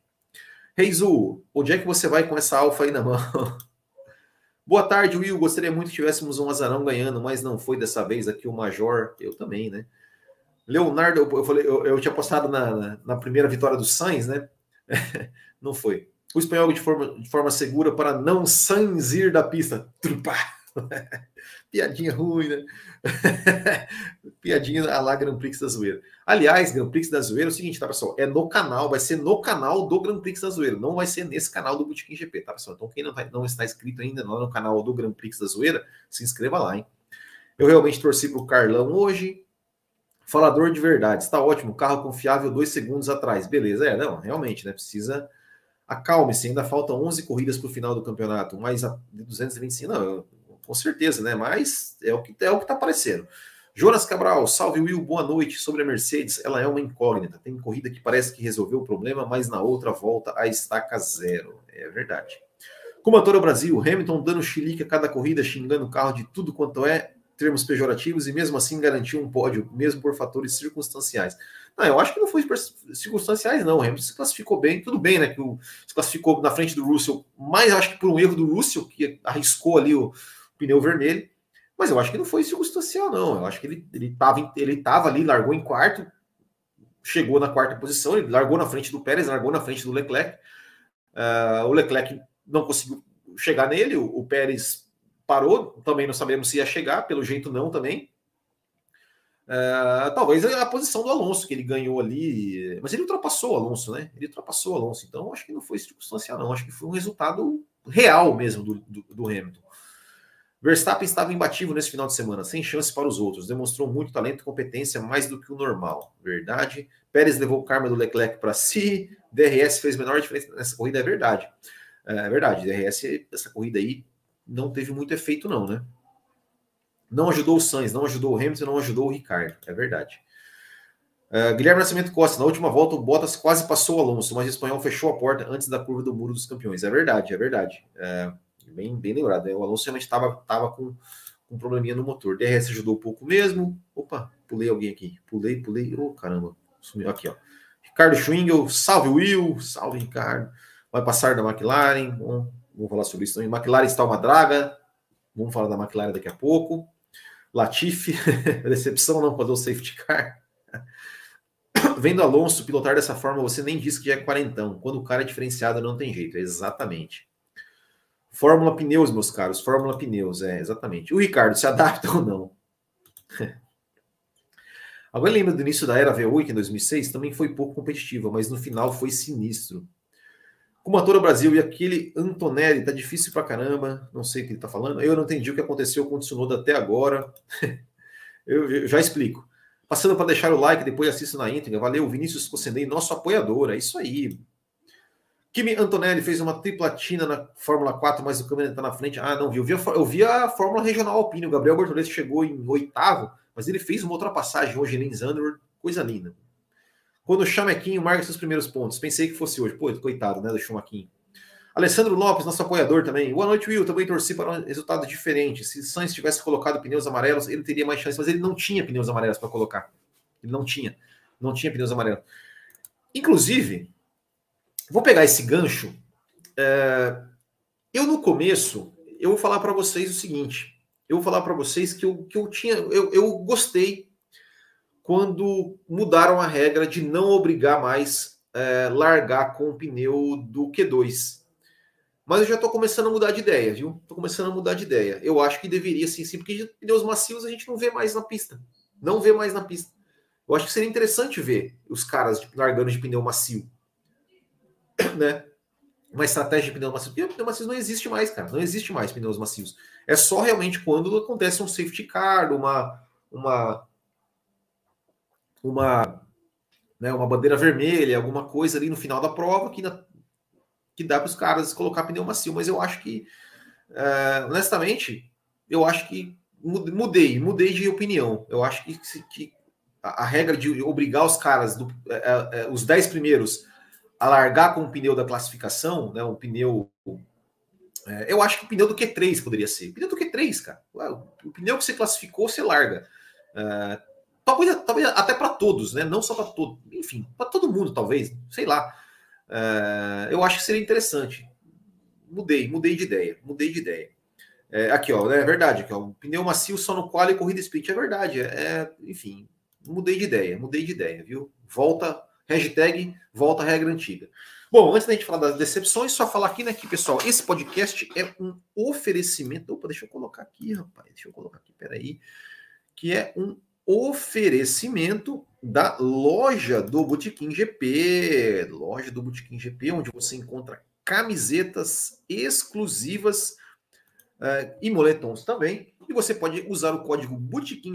Reizu, onde é que você vai com essa alfa aí na mão? Boa tarde, Will. Gostaria muito que tivéssemos um azarão ganhando, mas não foi dessa vez aqui o Major. Eu também, né? Leonardo, eu, falei, eu, eu tinha postado na, na, na, primeira vitória do Sainz, né? não foi. O espanhol de forma, de forma segura para não sanzir da pista. Trupa. Piadinha ruim, né? Piadinha a lá Grand Prix da Zoeira. Aliás, Grand Prix da Zoeira é o seguinte, tá, pessoal? É no canal, vai ser no canal do Grand Prix da Zoeira. Não vai ser nesse canal do Botequim GP, tá, pessoal? Então, quem não, vai, não está inscrito ainda no canal do Grand Prix da Zoeira, se inscreva lá, hein? Eu realmente torci pro Carlão hoje. Falador de verdade, está ótimo. Carro confiável dois segundos atrás. Beleza, é, não, realmente, né? Precisa. Acalme-se, ainda faltam 11 corridas para o final do campeonato, mais a 225. Não, com certeza, né? Mas é o que é o que está aparecendo. Jonas Cabral, salve Will, boa noite. Sobre a Mercedes, ela é uma incógnita. Tem corrida que parece que resolveu o problema, mas na outra volta a estaca zero. É verdade. Comantora Brasil, Hamilton dando chilique a cada corrida, xingando o carro de tudo quanto é termos pejorativos e mesmo assim garantiu um pódio, mesmo por fatores circunstanciais. Não, eu acho que não foi circunstanciais, não. O Hamilton se classificou bem, tudo bem, né? Que o, se classificou na frente do Russell, mas acho que por um erro do Russell, que arriscou ali o, o pneu vermelho. Mas eu acho que não foi circunstancial, não. Eu acho que ele, ele, ele ali, largou em quarto, chegou na quarta posição, ele largou na frente do Pérez, largou na frente do Leclerc. Uh, o Leclerc não conseguiu chegar nele, o, o Pérez parou, também não sabemos se ia chegar, pelo jeito não também. Uh, talvez a posição do Alonso que ele ganhou ali, mas ele ultrapassou o Alonso, né? Ele ultrapassou o Alonso, então acho que não foi circunstancial, não. Acho que foi um resultado real mesmo do, do, do Hamilton. Verstappen estava imbatível nesse final de semana, sem chance para os outros, demonstrou muito talento e competência mais do que o normal, verdade. Pérez levou o karma do Leclerc para si, DRS fez menor diferença nessa corrida, é verdade. É verdade, DRS, essa corrida aí não teve muito efeito, não, né? Não ajudou o Sainz, não ajudou o Hamilton, não ajudou o Ricardo, é verdade. Uh, Guilherme Nascimento Costa, na última volta o Bottas quase passou o Alonso, mas o espanhol fechou a porta antes da curva do Muro dos Campeões. É verdade, é verdade. É, bem, bem lembrado. Né? O Alonso realmente estava tava com, com um probleminha no motor. DRS ajudou um pouco mesmo. Opa, pulei alguém aqui. Pulei, pulei. Ô, oh, caramba. Sumiu aqui, ó. Ricardo Schwingel, salve Will, salve Ricardo. Vai passar da McLaren. Bom, Vamos falar sobre isso também. McLaren está uma draga. Vamos falar da McLaren daqui a pouco. Latifi, decepção não fazer o safety car. Vendo Alonso pilotar dessa forma, você nem disse que já é quarentão. Quando o cara é diferenciado, não tem jeito. Exatamente. Fórmula Pneus, meus caros. Fórmula Pneus, é, exatamente. O Ricardo, se adapta ou não? Agora lembra do início da era V8 em 2006? Também foi pouco competitiva, mas no final foi sinistro. Como ator Brasil e aquele Antonelli, tá difícil pra caramba, não sei o que ele tá falando. Eu não entendi o que aconteceu com o Tsunoda até agora. eu, eu, já explico. Passando para deixar o like, depois assisto na íntegra. Valeu, Vinícius Cossenei, nosso apoiador. É isso aí. Kimi Antonelli fez uma triplatina na Fórmula 4, mas o câmera está na frente. Ah, não vi. Eu vi, a, eu vi a Fórmula Regional Alpine. O Gabriel Bortoletti chegou em oitavo, mas ele fez uma ultrapassagem hoje em Zandvoort. Coisa linda. Quando o Chamequinho marca seus primeiros pontos. Pensei que fosse hoje. Pô, coitado, né, do Chamequinho. Alessandro Lopes, nosso apoiador também. Boa noite, Will. Também torci para um resultado diferente. Se Sainz tivesse colocado pneus amarelos, ele teria mais chance, mas ele não tinha pneus amarelos para colocar. Ele não tinha. Não tinha pneus amarelos. Inclusive, vou pegar esse gancho. É, eu, no começo, eu vou falar para vocês o seguinte. Eu vou falar para vocês que eu, que eu tinha. Eu, eu gostei quando mudaram a regra de não obrigar mais é, largar com o pneu do Q2. Mas eu já estou começando a mudar de ideia, viu? Estou começando a mudar de ideia. Eu acho que deveria sim, sim, porque pneus macios a gente não vê mais na pista. Não vê mais na pista. Eu acho que seria interessante ver os caras tipo, largando de pneu macio. Né? Uma estratégia de pneu macio. Porque pneu macio não existe mais, cara. Não existe mais pneus macios. É só realmente quando acontece um safety car, uma, uma uma, né, uma bandeira vermelha, alguma coisa ali no final da prova que, na, que dá para os caras colocar pneu macio, mas eu acho que uh, honestamente, eu acho que mudei, mudei de opinião. Eu acho que, que a, regra de obrigar os caras, do, é, é, os 10 primeiros, a largar com o pneu da classificação, né, o pneu. É, eu acho que o pneu do Q3 poderia ser. O pneu do Q3, cara. O pneu que você classificou, você larga. Talvez, talvez até para todos, né? Não só para todos. Enfim, para todo mundo, talvez. Sei lá. Uh, eu acho que seria interessante. Mudei, mudei de ideia. Mudei de ideia. É, aqui, ó, é verdade. Aqui, ó, pneu macio só no qual e corrida sprint. É verdade. É, é, enfim, mudei de ideia, mudei de ideia, viu? Volta, hashtag volta à regra antiga. Bom, antes da gente falar das decepções, só falar aqui, né, que, pessoal, esse podcast é um oferecimento. Opa, deixa eu colocar aqui, rapaz. Deixa eu colocar aqui, peraí. Que é um oferecimento da loja do Botequim GP. Loja do Botequim GP, onde você encontra camisetas exclusivas uh, e moletons também. E você pode usar o código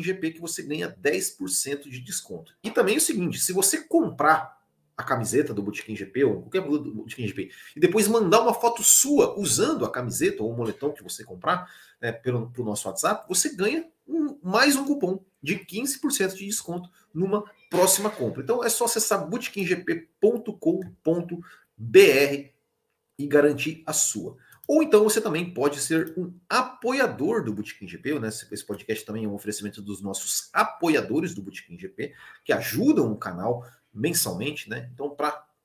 GP que você ganha 10% de desconto. E também é o seguinte, se você comprar a camiseta do Botequim GP ou qualquer produto do Botequim GP e depois mandar uma foto sua usando a camiseta ou o moletom que você comprar né, pelo nosso WhatsApp, você ganha um, mais um cupom de 15% de desconto numa próxima compra. Então é só acessar botequimgp.com.br e garantir a sua. Ou então você também pode ser um apoiador do Botequim GP, né? Esse podcast também é um oferecimento dos nossos apoiadores do Botequim GP, que ajudam o canal mensalmente, né? Então,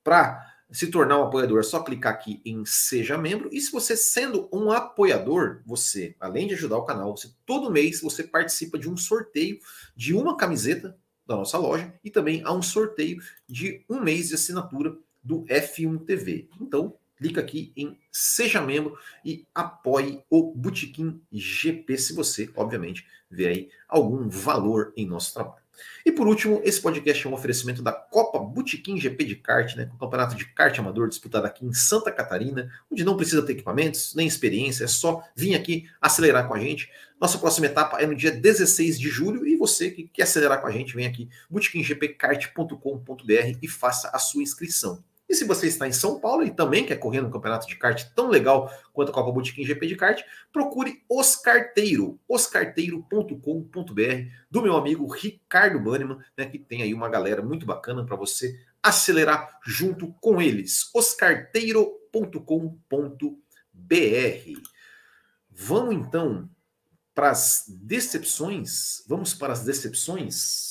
para se tornar um apoiador, é só clicar aqui em Seja Membro. E se você, sendo um apoiador, você, além de ajudar o canal, você, todo mês você participa de um sorteio de uma camiseta da nossa loja e também há um sorteio de um mês de assinatura do F1 TV. Então, clica aqui em Seja Membro e apoie o Botequim GP, se você, obviamente, vê aí algum valor em nosso trabalho. E por último, esse podcast é um oferecimento da Copa Botequim GP de kart, né, um campeonato de kart amador disputado aqui em Santa Catarina, onde não precisa ter equipamentos nem experiência, é só vir aqui acelerar com a gente. Nossa próxima etapa é no dia 16 de julho e você que quer acelerar com a gente, vem aqui botequimgpkart.com.br e faça a sua inscrição. E se você está em São Paulo e também quer correr no campeonato de kart tão legal quanto a Copa Botequim GP de kart, procure Oscarteiro, oscarteiro.com.br, do meu amigo Ricardo Banneman, né, que tem aí uma galera muito bacana para você acelerar junto com eles. oscarteiro.com.br. Vamos então para as decepções. Vamos para as decepções.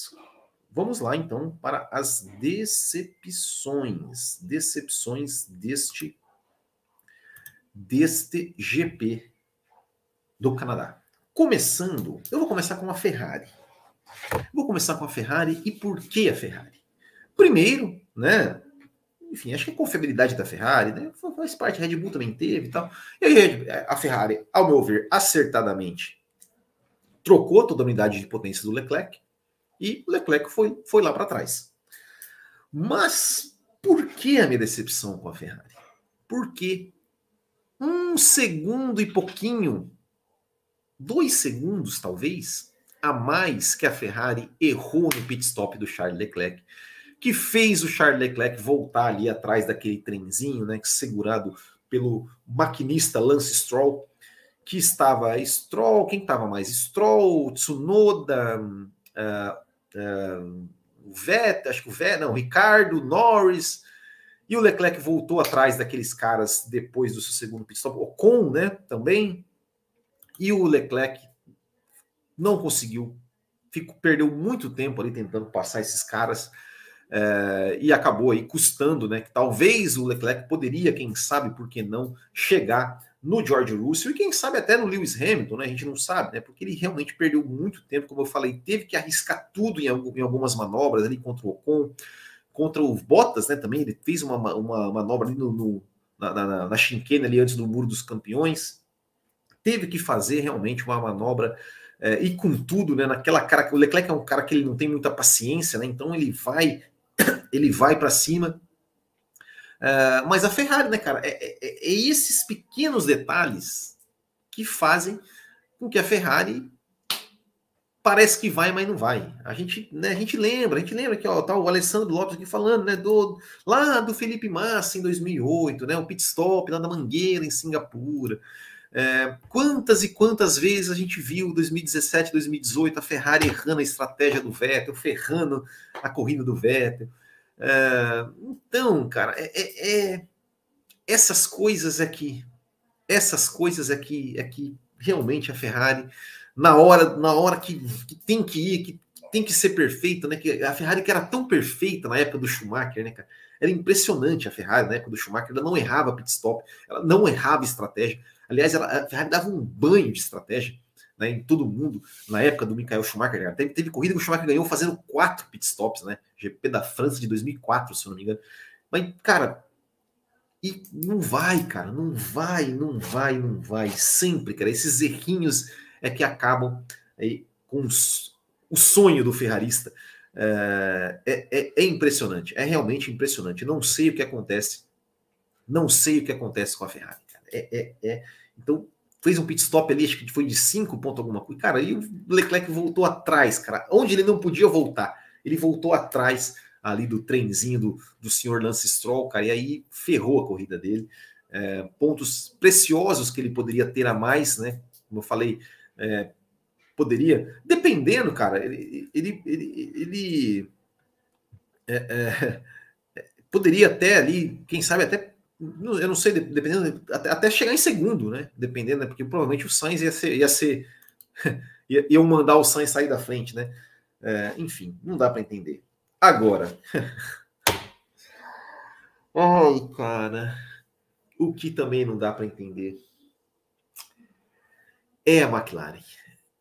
Vamos lá então para as decepções, decepções deste deste GP do Canadá. Começando, eu vou começar com a Ferrari. Vou começar com a Ferrari e por que a Ferrari? Primeiro, né? Enfim, acho que a confiabilidade da Ferrari, né? Faz parte, a Red Bull também teve e tal. E aí, a Ferrari, ao meu ver, acertadamente, trocou toda a unidade de potência do Leclerc e Leclerc foi, foi lá para trás. Mas por que a minha decepção com a Ferrari? Porque um segundo e pouquinho, dois segundos talvez, a mais que a Ferrari errou no pit stop do Charles Leclerc, que fez o Charles Leclerc voltar ali atrás daquele trenzinho, né, segurado pelo maquinista Lance Stroll, que estava Stroll, quem estava mais? Stroll, Tsunoda, uh, o Vettel, acho que o Vettel, não, o Ricardo, Norris, e o Leclerc voltou atrás daqueles caras depois do seu segundo pit stop, Ocon, né, também, e o Leclerc não conseguiu, ficou, perdeu muito tempo ali tentando passar esses caras, é, e acabou aí custando, né, que talvez o Leclerc poderia, quem sabe, por que não, chegar no George Russell e quem sabe até no Lewis Hamilton, né? A gente não sabe, né? Porque ele realmente perdeu muito tempo, como eu falei, teve que arriscar tudo em, em algumas manobras ali contra o Ocon, contra o Bottas, né? Também ele fez uma, uma manobra ali no, no na, na, na chinquena ali antes do Muro dos Campeões. Teve que fazer realmente uma manobra é, e com tudo, né? Naquela cara, o Leclerc é um cara que ele não tem muita paciência, né? Então ele vai, ele vai para cima Uh, mas a Ferrari, né, cara, é, é, é, esses pequenos detalhes que fazem com que a Ferrari parece que vai, mas não vai. A gente, né, a gente lembra, a gente lembra que ó, tá o Alessandro Lopes aqui falando, né, do lá do Felipe Massa em 2008, né, o pit stop lá da Mangueira em Singapura. É, quantas e quantas vezes a gente viu 2017, 2018 a Ferrari errando a estratégia do Vettel, ferrando a corrida do Vettel. É, então, cara, é, é, é essas coisas aqui, essas coisas aqui, aqui realmente a Ferrari na hora, na hora que, que tem que ir, que tem que ser perfeita, né? Que a Ferrari que era tão perfeita na época do Schumacher, né, cara? Era impressionante a Ferrari na época do Schumacher, ela não errava pit stop, ela não errava estratégia. Aliás, ela, a Ferrari dava um banho de estratégia né, em todo mundo na época do Michael Schumacher. Teve, teve corrida que o Schumacher ganhou fazendo quatro pit stops, né? GP da França de 2004, se eu não me engano. Mas, cara, e não vai, cara, não vai, não vai, não vai. Sempre, cara, esses errinhos é que acabam aí com os, o sonho do ferrarista é, é, é, impressionante, é realmente impressionante. Não sei o que acontece, não sei o que acontece com a Ferrari. É, é, é, então, fez um pit stop ali, acho que foi de 5 pontos alguma coisa. Cara, e o Leclerc voltou atrás, cara, onde ele não podia voltar. Ele voltou atrás ali do trenzinho do, do senhor Lance Stroll, cara, e aí ferrou a corrida dele. É, pontos preciosos que ele poderia ter a mais, né? Como eu falei, é, poderia, dependendo, cara, ele, ele, ele, ele é, é, poderia até ali, quem sabe até, eu não sei, dependendo, até, chegar em segundo, né? Dependendo, né? porque provavelmente o Sainz ia ser, ia ser, ia, mandar o Sainz sair da frente, né? É, enfim, não dá para entender. Agora, ai, cara, o que também não dá para entender é a McLaren.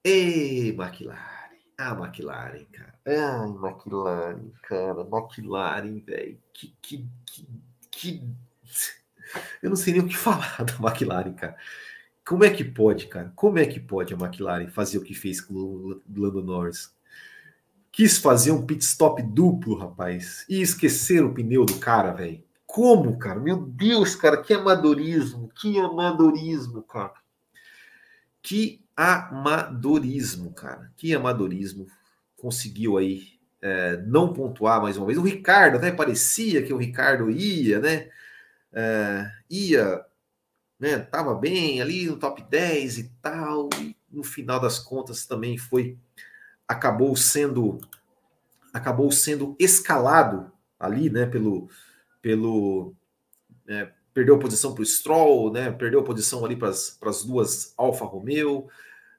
Ei, McLaren. Ah, McLaren, cara. Ai, McLaren, cara. McLaren, velho. Que, que, que, que. Eu não sei nem o que falar da McLaren, cara. Como é que pode, cara? Como é que pode a McLaren fazer o que fez com o Lando Norris? Quis fazer um pit stop duplo, rapaz, e esquecer o pneu do cara, velho. Como, cara? Meu Deus, cara, que amadorismo, que amadorismo, cara. Que amadorismo, cara. Que amadorismo. Conseguiu aí é, não pontuar mais uma vez. O Ricardo, até parecia que o Ricardo ia, né? É, ia, né? Tava bem ali no top 10 e tal. E no final das contas também foi. Acabou sendo. Acabou sendo escalado ali, né? Pelo. pelo é, perdeu posição para o Stroll, né? Perdeu posição ali para as duas Alfa Romeo.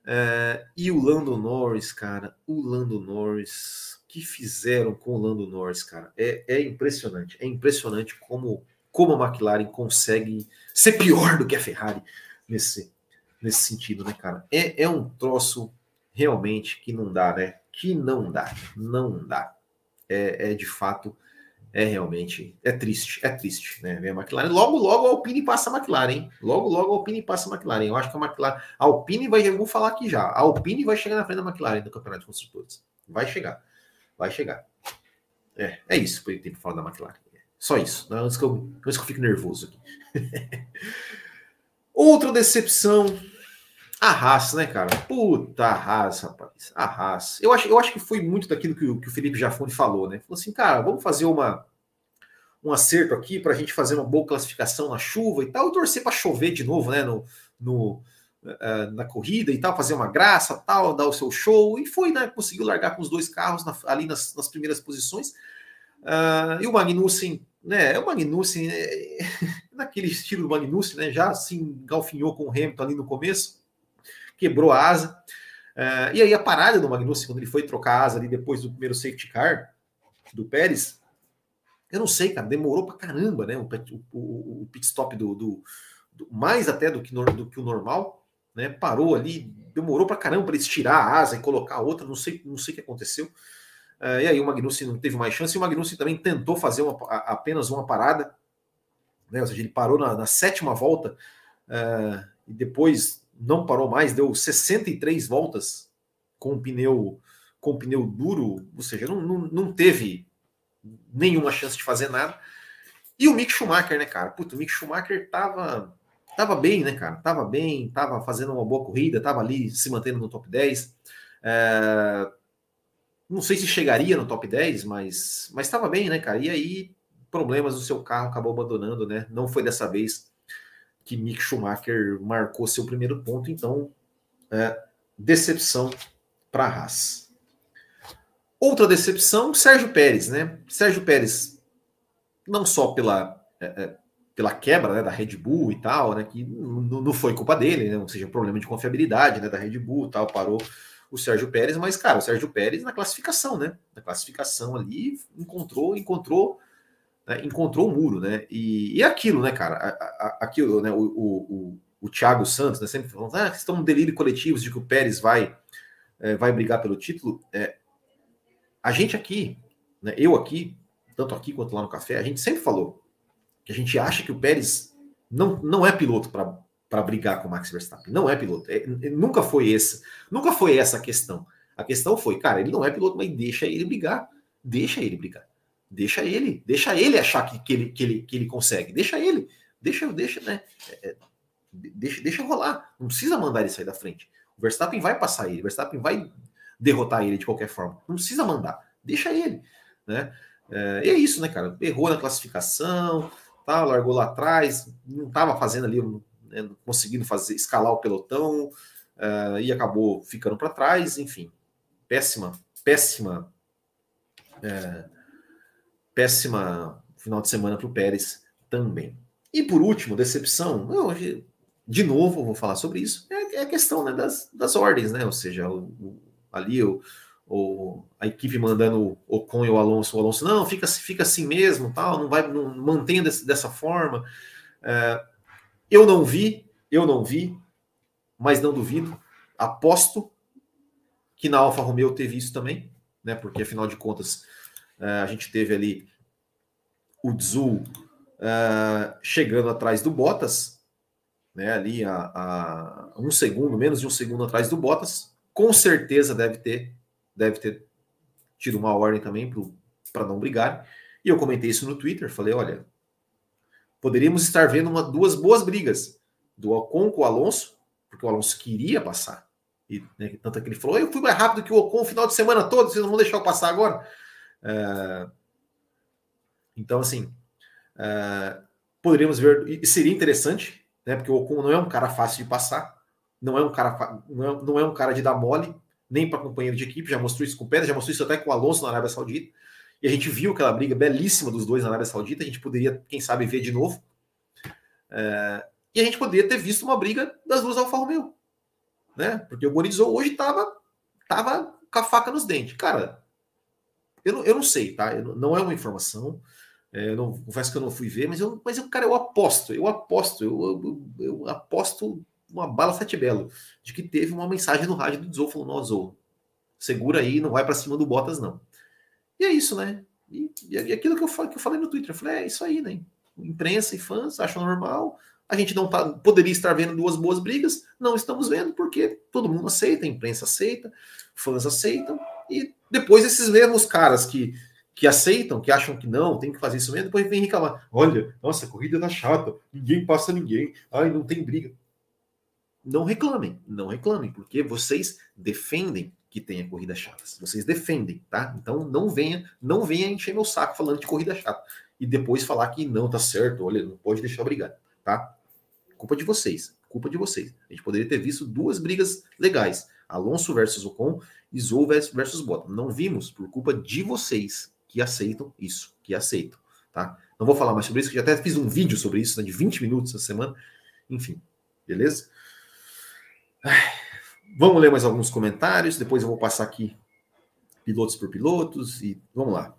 É, e o Lando Norris, cara, o Lando Norris, que fizeram com o Lando Norris, cara, é, é impressionante. É impressionante como, como a McLaren consegue ser pior do que a Ferrari nesse, nesse sentido, né, cara? É, é um troço realmente que não dá, né? Que não dá, não dá. É, é de fato é realmente é triste, é triste, né? Ver a McLaren. Logo, logo a Alpine passa a McLaren, hein? Logo, logo a Alpine passa a McLaren. Eu acho que a McLaren, a Alpine vai, eu vou falar aqui já, a Alpine vai chegar na frente da McLaren no Campeonato de Construtores. Vai chegar, vai chegar. É, é isso tenho para falar da McLaren. Só isso, né? antes, que eu, antes que eu fique nervoso aqui. Outra decepção, a Haas, né, cara? Puta, a Haas, rapaz. A Haas. Eu acho, eu acho que foi muito daquilo que o, que o Felipe Jafone falou, né? Falou assim, cara, vamos fazer uma, um acerto aqui para a gente fazer uma boa classificação na chuva e tal, e torcer para chover de novo, né? No, no, uh, na corrida e tal, fazer uma graça, tal, dar o seu show. E foi, né? Conseguiu largar com os dois carros na, ali nas, nas, primeiras posições. Uh, e o Magnussen, né? O Magnussen, é, naquele estilo do Magnussen, né? Já se engalfinhou com o Hamilton ali no começo quebrou a asa. Uh, e aí a parada do Magnussen, quando ele foi trocar a asa ali depois do primeiro safety car do Pérez, eu não sei, cara, demorou pra caramba, né? O, o, o pit stop do, do, do, mais até do que, no, do que o normal, né? Parou ali, demorou pra caramba para eles tirar a asa e colocar outra, não sei, não sei o que aconteceu. Uh, e aí o Magnussen não teve mais chance, e o Magnussen também tentou fazer uma, apenas uma parada, né? Ou seja, ele parou na, na sétima volta uh, e depois não parou mais, deu 63 voltas com pneu com pneu duro, ou seja, não, não, não teve nenhuma chance de fazer nada. E o Mick Schumacher, né, cara? Puta, o Mick Schumacher tava, tava bem, né, cara? Tava bem, tava fazendo uma boa corrida, tava ali se mantendo no top 10. É... Não sei se chegaria no top 10, mas, mas tava bem, né, cara? E aí, problemas no seu carro, acabou abandonando, né? Não foi dessa vez que Mick Schumacher marcou seu primeiro ponto, então é, decepção para a Haas. Outra decepção, Sérgio Pérez, né? Sérgio Pérez, não só pela, é, é, pela quebra né, da Red Bull e tal, né? Que não foi culpa dele, né? Ou seja, problema de confiabilidade né, da Red Bull e tal, parou o Sérgio Pérez, mas, cara, o Sérgio Pérez na classificação, né? Na classificação ali, encontrou, encontrou né, encontrou o muro, né? E, e é aquilo, né, cara? Aquilo, né? O, o, o, o Thiago Santos, né? Sempre falando, ah, estão um delírio coletivos de que o Pérez vai, é, vai brigar pelo título. É, a gente aqui, né, eu aqui, tanto aqui quanto lá no café, a gente sempre falou que a gente acha que o Pérez não, não é piloto para brigar com o Max Verstappen. Não é piloto. É, nunca foi esse, nunca foi essa a questão. A questão foi, cara, ele não é piloto, mas deixa ele brigar. Deixa ele brigar. Deixa ele, deixa ele achar que, que, ele, que, ele, que ele consegue. Deixa ele, deixa, deixa, né? É, é, deixa, deixa rolar. Não precisa mandar ele sair da frente. O Verstappen vai passar ele, o Verstappen vai derrotar ele de qualquer forma. Não precisa mandar, deixa ele, né? É, e é isso, né, cara? Errou na classificação, tá, largou lá atrás, não estava fazendo ali, né, conseguindo fazer escalar o pelotão uh, e acabou ficando para trás, enfim, péssima, péssima. É, péssima final de semana para o Pérez também. E por último, decepção, eu, de novo vou falar sobre isso, é, é a questão né, das, das ordens, né? Ou seja, o, o, ali o, o, a equipe mandando o Ocon e o Alonso, o Alonso, não, fica, fica assim mesmo, tal, não vai, não mantenha desse, dessa forma. É, eu não vi, eu não vi, mas não duvido, aposto que na Alfa Romeo teve isso também, né? Porque afinal de contas Uh, a gente teve ali o Zul uh, chegando atrás do Bottas, né, ali a, a, um segundo, menos de um segundo atrás do Bottas. Com certeza deve ter, deve ter tido uma ordem também para não brigar. E eu comentei isso no Twitter, falei, olha, poderíamos estar vendo uma, duas boas brigas do Ocon com o Alonso, porque o Alonso queria passar. E né, tanto é que ele falou, eu fui mais rápido que o Ocon o final de semana todo, vocês não vão deixar eu passar agora. É, então, assim, é, poderíamos ver, e seria interessante, né, porque o Ocon não é um cara fácil de passar, não é um cara, não é, não é um cara de dar mole, nem para companheiro de equipe, já mostrou isso com o Pérez, já mostrou isso até com o Alonso na Arábia Saudita, e a gente viu aquela briga belíssima dos dois na Arábia Saudita, a gente poderia, quem sabe, ver de novo. É, e a gente poderia ter visto uma briga das duas Alfa Romeo, né? Porque o Bonizou hoje estava tava com a faca nos dentes. Cara, eu não, eu não sei, tá? Eu, não é uma informação. É, eu não, confesso que eu não fui ver, mas eu, mas eu, cara, eu aposto, eu aposto, eu, eu, eu aposto uma bala sete belo de que teve uma mensagem no rádio do Zou falando: Zou, segura aí, não vai para cima do Bottas, não. E é isso, né? E, e aquilo que eu, que eu falei no Twitter, eu falei: é isso aí, né? Imprensa e fãs acham normal. A gente não tá, poderia estar vendo duas boas brigas, não estamos vendo porque todo mundo aceita, a imprensa aceita, fãs aceitam, e depois esses mesmos caras que, que aceitam, que acham que não, tem que fazer isso mesmo, depois vem reclamar. Olha, nossa, a corrida tá chata, ninguém passa ninguém, ai, não tem briga. Não reclamem, não reclamem, porque vocês defendem que tenha corrida chata. Vocês defendem, tá? Então não venha, não venha encher meu saco falando de corrida chata e depois falar que não tá certo, olha, não pode deixar brigar, tá? Culpa de vocês, culpa de vocês. A gente poderia ter visto duas brigas legais, Alonso versus Ocon e Zou versus Bottas. Não vimos por culpa de vocês que aceitam isso, que aceitam, tá? Não vou falar mais sobre isso, que já até fiz um vídeo sobre isso, né, de 20 minutos essa semana. Enfim, beleza? Vamos ler mais alguns comentários, depois eu vou passar aqui pilotos por pilotos e vamos lá.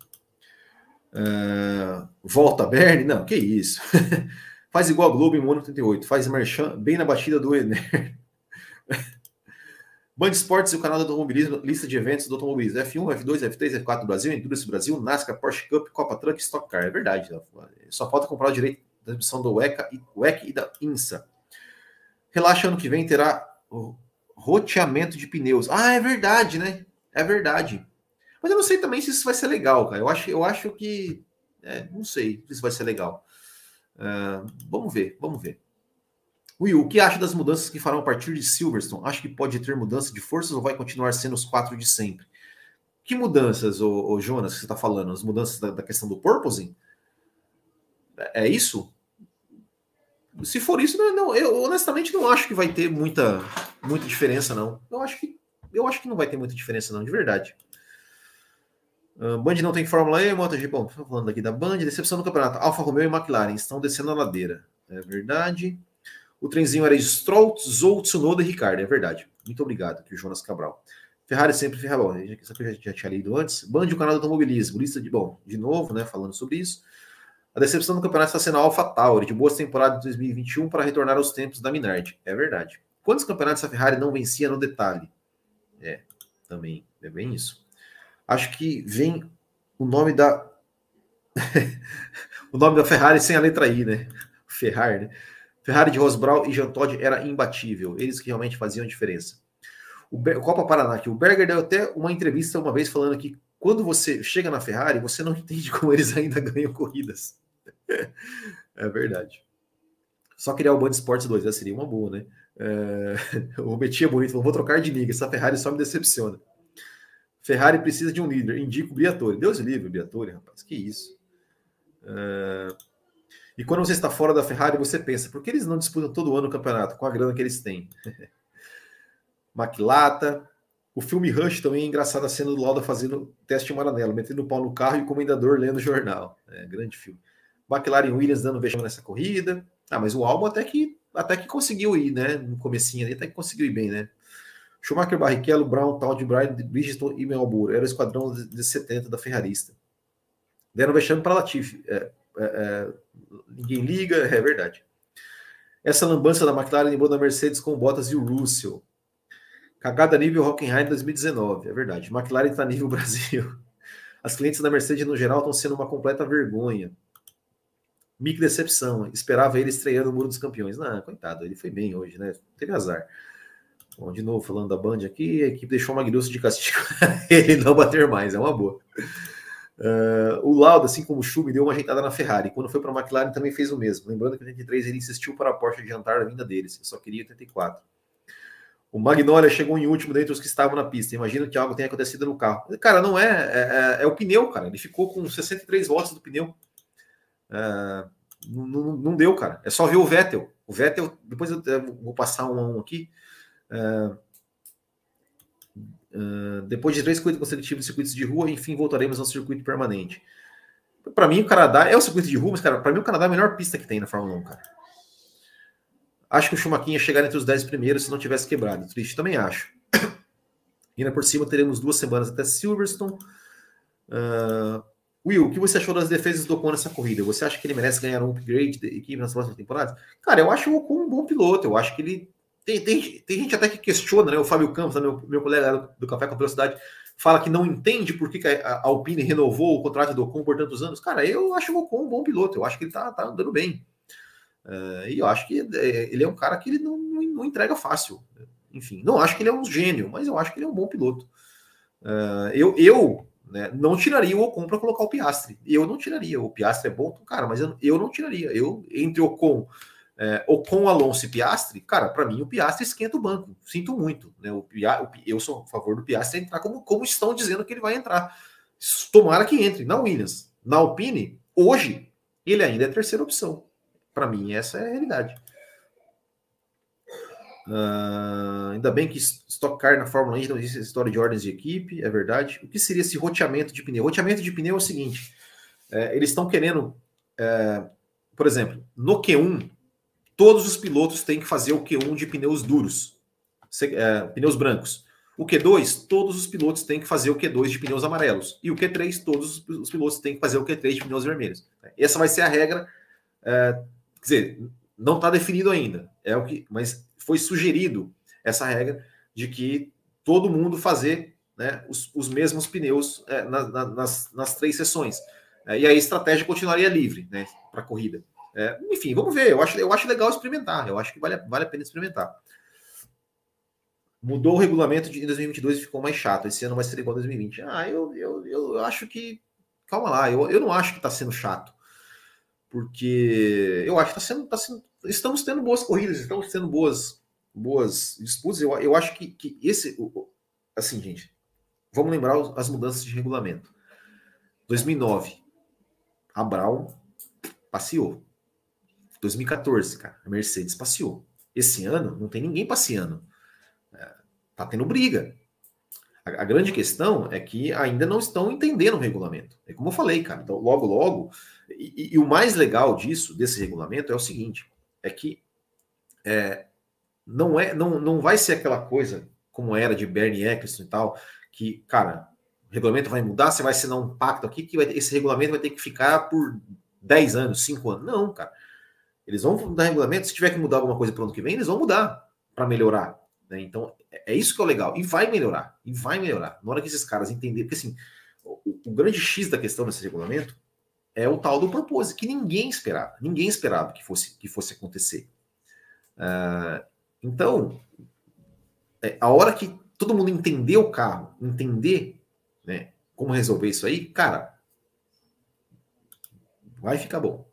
Uh, volta Bernie? Não, que isso. faz igual a Globo em Mono 38, faz merchan bem na batida do Ener. Band Esportes e o canal do automobilismo, lista de eventos do automobilismo. F1, F2, F3, F4 Brasil, Endurance Brasil, NASCAR, Porsche Cup, Copa Truck, Stock Car. É verdade. Né? Só falta comprar o direito da transmissão do WEC e da INSA. Relaxa, ano que vem terá roteamento de pneus. Ah, é verdade, né? É verdade. Mas eu não sei também se isso vai ser legal, cara. Eu acho, eu acho que. É, não sei se vai ser legal. Uh, vamos ver, vamos ver. Will, o que acha das mudanças que farão a partir de Silverstone? Acho que pode ter mudança de forças ou vai continuar sendo os quatro de sempre? Que mudanças, ô, ô Jonas, que você está falando? As mudanças da, da, questão do porpoising? É, é isso? Se for isso, não, não, eu honestamente não acho que vai ter muita, muita diferença, não. Eu acho que eu acho que não vai ter muita diferença, não, de verdade. Uh, Band não tem Fórmula E, MotoGP. Bom, falando aqui da Band, decepção do campeonato. Alfa Romeo e McLaren estão descendo a ladeira. É verdade. O trenzinho era Stroll, Zou, Tsunoda e Ricardo. É verdade. Muito obrigado, o Jonas Cabral. Ferrari sempre Ferrari. Bom, isso aqui eu já, já tinha lido antes. Band, o canal do automobilismo. Lista de. Bom, de novo, né? Falando sobre isso. A decepção do campeonato está sendo a Alpha Tauri, de boas temporadas de 2021 para retornar aos tempos da Minardi. É verdade. Quantos campeonatos a Ferrari não vencia no detalhe? É, também é bem isso. Acho que vem o nome da. o nome da Ferrari sem a letra I, né? Ferrari, né? Ferrari de Rosbrau e Jean Todt era imbatível. Eles que realmente faziam diferença. O, Be... Copa Paraná aqui. O Berger deu até uma entrevista uma vez falando que quando você chega na Ferrari, você não entende como eles ainda ganham corridas. é verdade. Só criar o Band Sports 2, né? seria uma boa, né? É... O Betinha Bonito falou: vou trocar de liga, essa Ferrari só me decepciona. Ferrari precisa de um líder, indico o Briatore. Deus livre, Briatore, rapaz, que isso. É... E quando você está fora da Ferrari, você pensa, por que eles não disputam todo ano o campeonato com a grana que eles têm? Maquilata. O filme Rush também é engraçado a cena do Lauda fazendo teste em Maranello, metendo o pau no carro e o comendador lendo o jornal. É, grande filme. McLaren Williams dando vexame nessa corrida. Ah, mas o Albon até que até que conseguiu ir, né? No comecinho ali, até que conseguiu ir bem, né? Schumacher, Barrichello, Brown, Todd, Bryan, Bridgestone e Melbourne. Era o esquadrão de, de 70 da Ferrarista. Deram vexame para Latifi. É, é, é, ninguém liga, é verdade. Essa lambança da McLaren lembrou da Mercedes com Bottas e o Russell. Cagada nível Hockenheim 2019, é verdade. McLaren está nível Brasil. As clientes da Mercedes, no geral, estão sendo uma completa vergonha. Mic decepção. Esperava ele estreando o Muro dos Campeões. Não, coitado, ele foi bem hoje, né? Teve azar. Bom, de novo, falando da Band aqui, a equipe deixou o Magnussen de castigo ele não bater mais, é uma boa. Uh, o Lauda, assim como o Schumi, deu uma ajeitada na Ferrari. Quando foi para a McLaren, também fez o mesmo. Lembrando que em 83 ele insistiu para a Porsche adiantar a vinda deles. Eu só queria 84. O Magnolia chegou em último dentre os que estavam na pista. Imagino que algo tenha acontecido no carro. Cara, não é. É, é, é o pneu, cara. Ele ficou com 63 voltas do pneu. Uh, não, não, deu, cara. É só ver o Vettel. O Vettel, depois eu, vou passar um a um aqui. Uh, uh, depois de três corridas consecutivas de circuitos de rua, enfim, voltaremos ao circuito permanente. Para mim, o Canadá é o circuito de rua, mas, cara, para mim, o Canadá é a melhor pista que tem na Fórmula 1, cara. Acho que o Schumacher ia chegar entre os 10 primeiros se não tivesse quebrado. Triste, também acho. E ainda por cima teremos duas semanas até Silverstone. Uh, Will, o que você achou das defesas do Ocon nessa corrida? Você acha que ele merece ganhar um upgrade de equipe nas próximas temporadas? Cara, eu acho o Ocon um bom piloto. Eu acho que ele. Tem, tem, tem gente até que questiona, né? O Fábio Campos, meu, meu colega do, Café com Velocidade, fala que não entende por que, a, a Alpine renovou o contrato do Ocon por tantos anos. Cara, eu acho o Ocon um bom piloto. Eu acho que ele tá, tá andando bem. Uh, e eu acho que é, ele é um cara que ele não, não, entrega fácil. Enfim, não acho que ele é um gênio, mas eu acho que ele é um bom piloto. Uh, eu eu né, não tiraria o Ocon para colocar o Piastre. Eu não tiraria. O Piastre é bom, cara, mas eu, eu não tiraria. Eu, entre Ocon, é, Ocon, Alonso e Piastre, cara, para mim o Piastre esquenta o banco. Sinto muito. Né, o, eu sou a favor do Piastre entrar como, como estão dizendo que ele vai entrar. Tomara que entre. Na Williams, na Alpine, hoje, ele ainda é terceira opção. Para mim, essa é a realidade. Uh, ainda bem que Stock Car na Fórmula 1 não existe história de ordens de equipe, é verdade. O que seria esse roteamento de pneu? Roteamento de pneu é o seguinte: é, eles estão querendo, é, por exemplo, no Q1, todos os pilotos têm que fazer o Q1 de pneus duros, é, pneus brancos. O Q2, todos os pilotos têm que fazer o Q2 de pneus amarelos. E o Q3, todos os pilotos têm que fazer o Q3 de pneus vermelhos. Essa vai ser a regra é, Quer dizer, não está definido ainda. É o que, mas foi sugerido essa regra de que todo mundo fazer né, os, os mesmos pneus é, na, na, nas, nas três sessões. É, e aí a estratégia continuaria livre né, para a corrida. É, enfim, vamos ver. Eu acho, eu acho legal experimentar. Eu acho que vale, vale a pena experimentar. Mudou o regulamento de 2022 e ficou mais chato. Esse ano vai ser igual a 2020. Ah, eu, eu, eu acho que. Calma lá, eu, eu não acho que está sendo chato porque eu acho que tá sendo, tá sendo, estamos tendo boas corridas, estamos tendo boas, boas disputas. Eu, eu acho que, que esse, assim, gente, vamos lembrar as mudanças de regulamento. 2009, a Brown passeou. 2014, cara, a Mercedes passeou. Esse ano não tem ninguém passeando. É, tá tendo briga. A, a, grande questão é que ainda não estão entendendo o regulamento. É como eu falei, cara. Então, logo, logo. E, e, e o mais legal disso, desse regulamento, é o seguinte: é que é, não, é, não, não vai ser aquela coisa como era de Bernie Eccleston e tal, que, cara, o regulamento vai mudar, você vai assinar um pacto aqui que vai, esse regulamento vai ter que ficar por 10 anos, 5 anos. Não, cara. Eles vão mudar regulamento, se tiver que mudar alguma coisa para o ano que vem, eles vão mudar para melhorar. Né? Então, é, é isso que é legal. E vai melhorar. E vai melhorar. Na hora que esses caras entenderem, porque assim, o, o grande X da questão desse regulamento é o tal do propósito, que ninguém esperava. Ninguém esperava que fosse, que fosse acontecer. Uh, então, é, a hora que todo mundo entender o carro, entender né, como resolver isso aí, cara, vai ficar bom.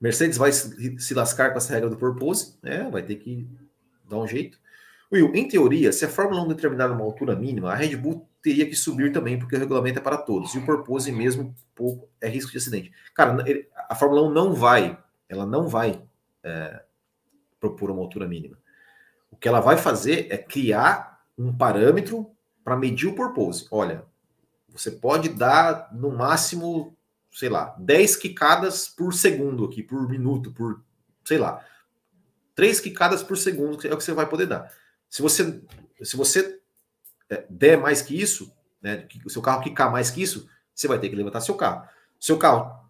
Mercedes vai se lascar com essa regra do purpose, né? Vai ter que dar um jeito. Will, em teoria, se a Fórmula 1 determinar uma altura mínima, a Red Bull teria que subir também, porque o regulamento é para todos. E o purpose mesmo pouco é risco de acidente. Cara, a Fórmula 1 não vai, ela não vai é, propor uma altura mínima. O que ela vai fazer é criar um parâmetro para medir o purpose. Olha, você pode dar no máximo, sei lá, 10 quicadas por segundo aqui, por minuto, por, sei lá, 3 quicadas por segundo é o que você vai poder dar. Se você, se você der mais que isso, né, o seu carro quicar mais que isso, você vai ter que levantar seu carro. Se seu carro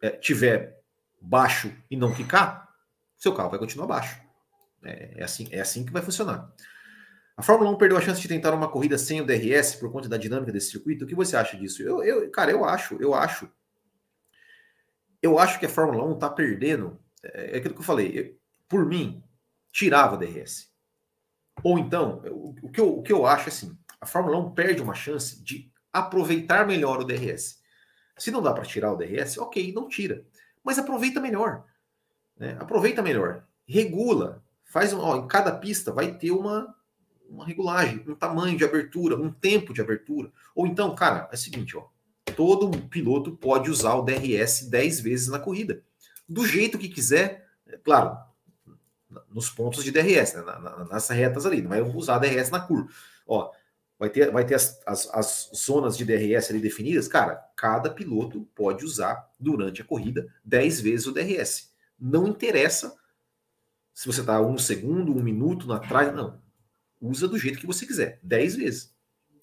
é, tiver baixo e não quicar, seu carro vai continuar baixo. É, é, assim, é assim que vai funcionar. A Fórmula 1 perdeu a chance de tentar uma corrida sem o DRS por conta da dinâmica desse circuito. O que você acha disso? Eu, eu cara, eu acho, eu acho. Eu acho que a Fórmula 1 está perdendo. É, é aquilo que eu falei. Eu, por mim, tirava o DRS. Ou então, o, que eu, o que eu acho assim: a Fórmula 1 perde uma chance de aproveitar melhor o DRS. Se não dá para tirar o DRS, ok, não tira. Mas aproveita melhor. Né? Aproveita melhor, regula, faz um, ó, em cada pista vai ter uma, uma regulagem, um tamanho de abertura, um tempo de abertura. Ou então, cara, é o seguinte, ó, todo piloto pode usar o DRS 10 vezes na corrida, do jeito que quiser, é, claro, nos pontos de DRS, né, na, na, nas retas ali, não vai usar DRS na curva. Ó, vai ter, vai ter as, as, as, zonas de DRS ali definidas, cara, cada piloto pode usar durante a corrida 10 vezes o DRS. Não interessa se você está um segundo, um minuto atrás, não. Usa do jeito que você quiser, dez vezes.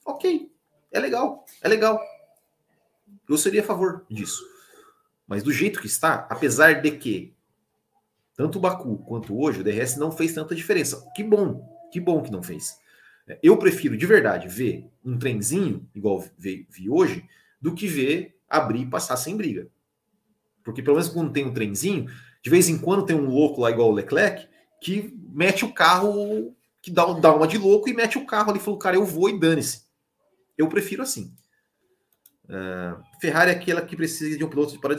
Ok, é legal, é legal. Eu seria a favor disso. Mas do jeito que está, apesar de que tanto o Baku quanto hoje o DRS não fez tanta diferença. Que bom, que bom que não fez. Eu prefiro de verdade ver um trenzinho, igual vi, vi hoje, do que ver abrir e passar sem briga. Porque pelo menos quando tem um trenzinho, de vez em quando tem um louco lá igual o Leclerc que mete o carro, que dá, dá uma de louco e mete o carro ali e falou, cara, eu vou e dane-se. Eu prefiro assim. Uh, Ferrari é aquela que precisa de um piloto para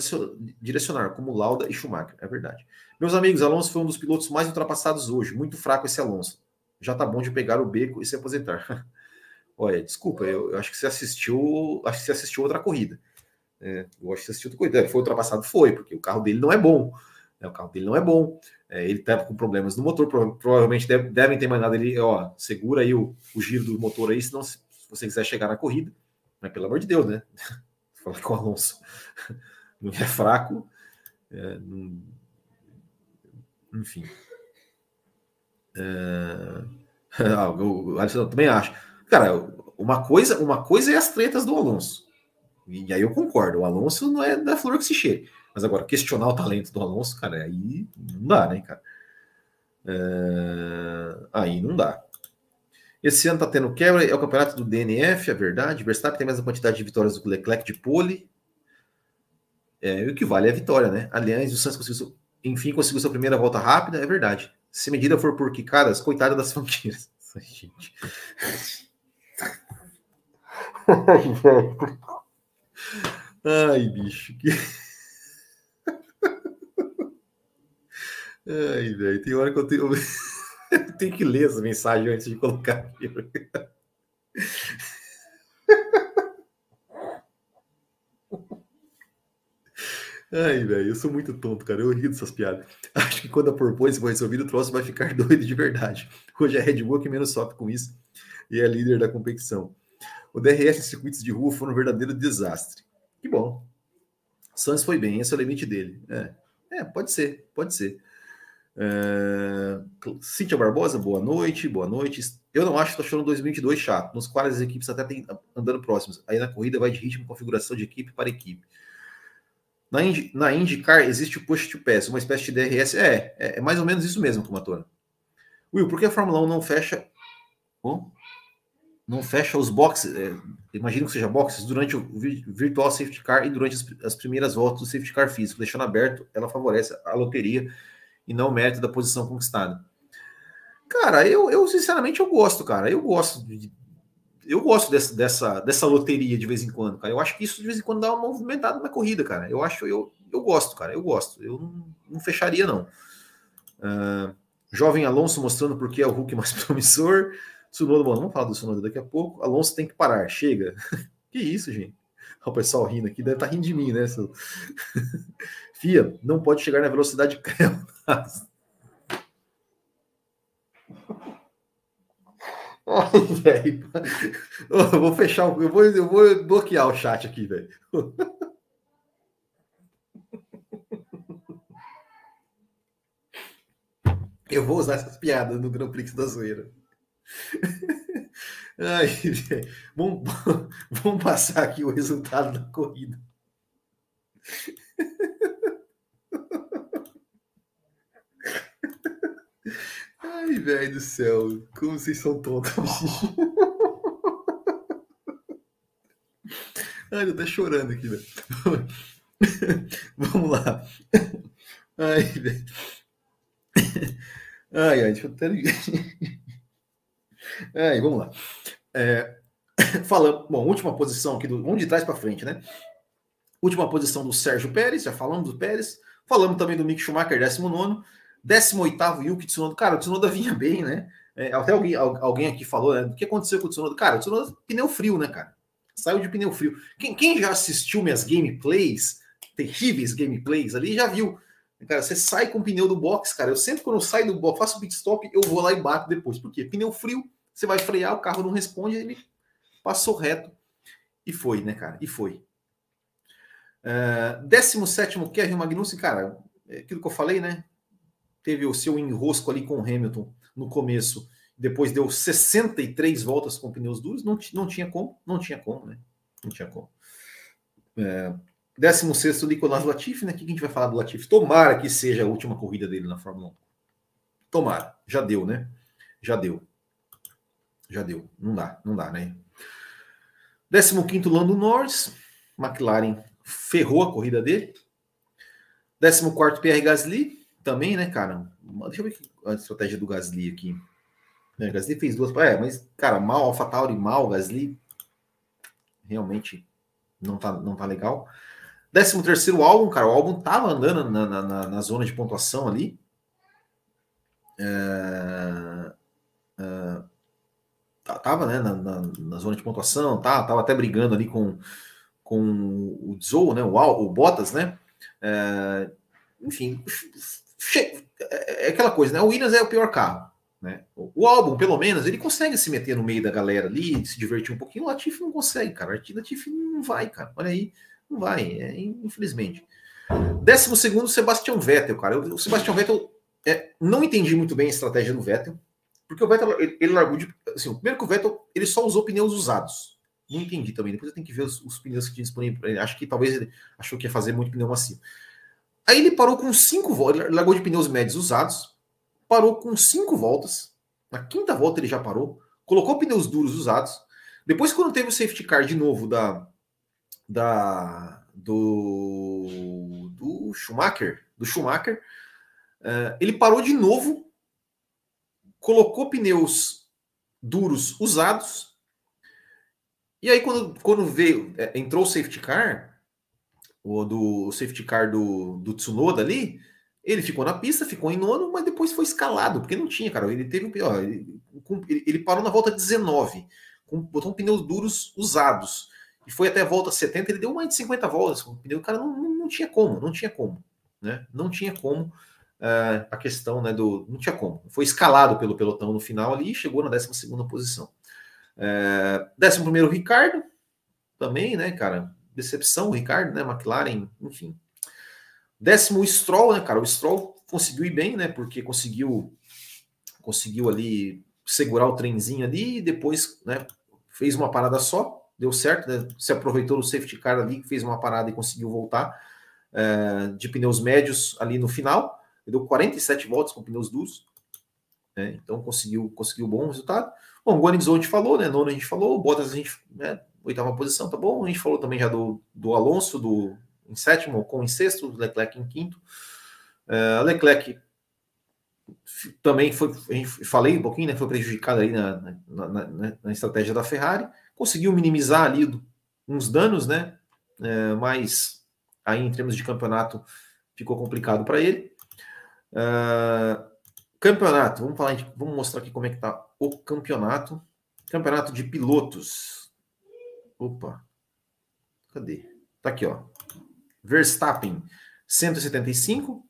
direcionar, como Lauda e Schumacher, é verdade. Meus amigos, Alonso foi um dos pilotos mais ultrapassados hoje. Muito fraco esse Alonso. Já tá bom de pegar o beco e se aposentar. Olha, desculpa, eu, eu, acho que você assistiu, acho que você assistiu outra corrida. É, eu acho que você assistiu outra corrida. Ele foi ultrapassado, foi, porque o carro dele não é bom. Né? O carro dele não é bom. É, ele está com problemas no motor. Provavelmente deve, devem ter mandado ele, ó, segura aí o, o giro do motor aí, senão se, você quiser chegar na corrida. Mas pelo amor de Deus, né? Falar com o Alonso não é fraco. É, não... Enfim. É... Ah, o Alisson também acho. Cara, uma coisa, uma coisa é as tretas do Alonso. E aí eu concordo. O Alonso não é da flor que se cheire. Mas agora, questionar o talento do Alonso, cara, aí não dá, né, cara? É... Aí não dá. Esse ano tá tendo quebra, é o campeonato do DNF, é verdade. Verstappen tem a mesma quantidade de vitórias do que Leclerc de pole. É, o que vale é a vitória, né? Aliás, o Santos conseguiu, enfim, conseguiu sua primeira volta rápida, é verdade. Se medida for por quicadas, coitada das franquias. Gente. Ai, bicho. Que... Ai, velho, tem hora que eu tenho... tenho que ler essa mensagem antes de colocar aqui. Ai, velho, eu sou muito tonto, cara. Eu rio dessas piadas. Acho que quando a propôs for resolvido, o troço vai ficar doido de verdade. Hoje é Red Bull que menos sofre com isso e é líder da competição. O DRS em circuitos de rua foi um verdadeiro desastre. Que bom. Santos foi bem, esse é o limite dele. É, é pode ser, pode ser. É... Cíntia Barbosa, boa noite, boa noite. Eu não acho que estou achando 2022 chato, nos quais as equipes até têm andando próximas. Aí na corrida vai de ritmo, configuração de equipe para equipe. Na, Indy, na IndyCar existe o push to pass, uma espécie de DRS. É, é, é mais ou menos isso mesmo, Kumatora. Will, por que a Fórmula 1 não fecha. Oh, não fecha os boxes, é, imagino que seja boxes, durante o virtual safety car e durante as, as, primeiras voltas do safety car físico, deixando aberto, ela favorece a loteria e não mérito da posição conquistada. Cara, eu, eu sinceramente eu gosto, cara. Eu gosto de, eu gosto dessa, dessa, dessa loteria de vez em quando, cara. Eu acho que isso de vez em quando dá uma movimentada na corrida, cara. Eu acho, eu, eu gosto, cara. Eu gosto. Eu não, não fecharia, não. Uh, jovem Alonso mostrando porque é o Hulk mais promissor. Tsunoda, bom, vamos falar do Tsunoda daqui a pouco. Alonso tem que parar, chega. que isso, gente? O pessoal rindo aqui, deve estar tá rindo de mim, né? Fia, não pode chegar na velocidade crema. Ai. Eu vou fechar, eu vou, eu vou bloquear o chat aqui, velho. Eu vou usar essas piadas no Grand Prix da zoeira. Ai, vamos, vamos passar aqui o resultado da corrida. Ai, velho do céu, como vocês são tontos. Ai, eu tô chorando aqui, velho. Vamos lá. Ai, velho. Ai, ai, deixa eu até. Ai, vamos lá. É, falando, bom, última posição aqui, do, vamos de trás para frente, né? Última posição do Sérgio Pérez, já falamos do Pérez. Falamos também do Mick Schumacher, 19 18 Yuki Tsunoda. Cara, o Tsunoda vinha bem, né? É, até alguém, alguém aqui falou, né? O que aconteceu com o Tsunoda? Cara, o Tsunoda pneu frio, né, cara? Saiu de pneu frio. Quem, quem já assistiu minhas gameplays, terríveis gameplays ali, já viu. Cara, você sai com o pneu do box, cara. Eu sempre, quando eu saio do box, faço pit stop, eu vou lá e bato depois. Por quê? Pneu frio, você vai frear, o carro não responde, ele passou reto. E foi, né, cara? E foi. Uh, 17 Kevin Magnussen, cara, é aquilo que eu falei, né? Teve o seu enrosco ali com o Hamilton no começo, depois deu 63 voltas com pneus duros, não, não tinha como, não tinha como, né? Não tinha como. É, 16 Nicolas Latifi, né? O que a gente vai falar do Latifi? Tomara que seja a última corrida dele na Fórmula 1. Tomara, já deu, né? Já deu. Já deu. Não dá, não dá, né? 15 Lando Norris. McLaren ferrou a corrida dele. 14 Pierre Gasly. Também, né, cara? Deixa eu ver a estratégia do Gasly aqui. É, Gasly fez duas. É, mas, cara, mal, AlphaTauri, mal, Gasly. Realmente não tá, não tá legal. 13 terceiro álbum, cara. O álbum tava andando na, na, na zona de pontuação ali. É, é, tava né, na, na, na, zona de pontuação, tá, tava até brigando ali com, com o Zou, né, o, o Bottas, né? É, enfim, é, é aquela coisa, né? O Williams é o pior carro. Né? O álbum, pelo menos, ele consegue se meter no meio da galera ali, se divertir um pouquinho. O Latifi não consegue, cara. O Latifi não vai, cara. Olha aí, não vai, é, infelizmente. Décimo segundo, Sebastian Vettel, cara. O Sebastian Vettel, é, não entendi muito bem a estratégia do Vettel. Porque o Vettel, ele, ele largou de. Assim, primeiro que o Vettel, ele só usou pneus usados. Não entendi também. Depois eu tenho que ver os, os pneus que tinha disponível. Acho que talvez ele achou que ia fazer muito pneu macio. Aí ele parou com cinco voltas. Largou de pneus médios usados. Parou com cinco voltas. Na quinta volta ele já parou. Colocou pneus duros usados. Depois, quando teve o safety car de novo da, da do, do Schumacher, do Schumacher, uh, ele parou de novo colocou pneus duros usados. E aí, quando, quando veio, é, entrou o safety car, o do safety car do, do Tsunoda ali, ele ficou na pista, ficou em nono, mas depois foi escalado, porque não tinha, cara. Ele teve ó, ele, ele parou na volta 19, com, botou pneus duros usados. E foi até a volta 70, ele deu mais de 50 voltas com o pneu. O cara não, não, tinha como, não tinha como, né? Não tinha como uh, a questão, né, do não tinha como. Foi escalado pelo pelotão no final ali e chegou na 12 segunda posição. Uh, décimo primeiro Ricardo, também, né, cara? Decepção, o Ricardo, né? McLaren, enfim. Décimo o Stroll, né, cara? O Stroll conseguiu ir bem, né? Porque conseguiu conseguiu ali segurar o trenzinho ali e depois, né, fez uma parada só, deu certo, né? Se aproveitou do safety car ali, fez uma parada e conseguiu voltar é, de pneus médios ali no final. Deu 47 voltas com pneus duros. Né? Então conseguiu conseguiu bom resultado. Bom, o gente falou, né? Nono a gente falou, Bottas a gente, né? Oitava posição, tá bom. A gente falou também já do, do Alonso, do em sétimo, com em sexto, Leclerc em quinto. Uh, Leclerc também foi, falei um pouquinho, né, foi prejudicado aí na, na, na, na, estratégia da Ferrari, conseguiu minimizar ali uns danos, né, é, mas aí em termos de campeonato ficou complicado para ele. Uh, campeonato, vamos falar, vamos mostrar aqui como é que tá o campeonato. Campeonato de pilotos. Opa, cadê? Tá aqui, ó. Verstappen, 175.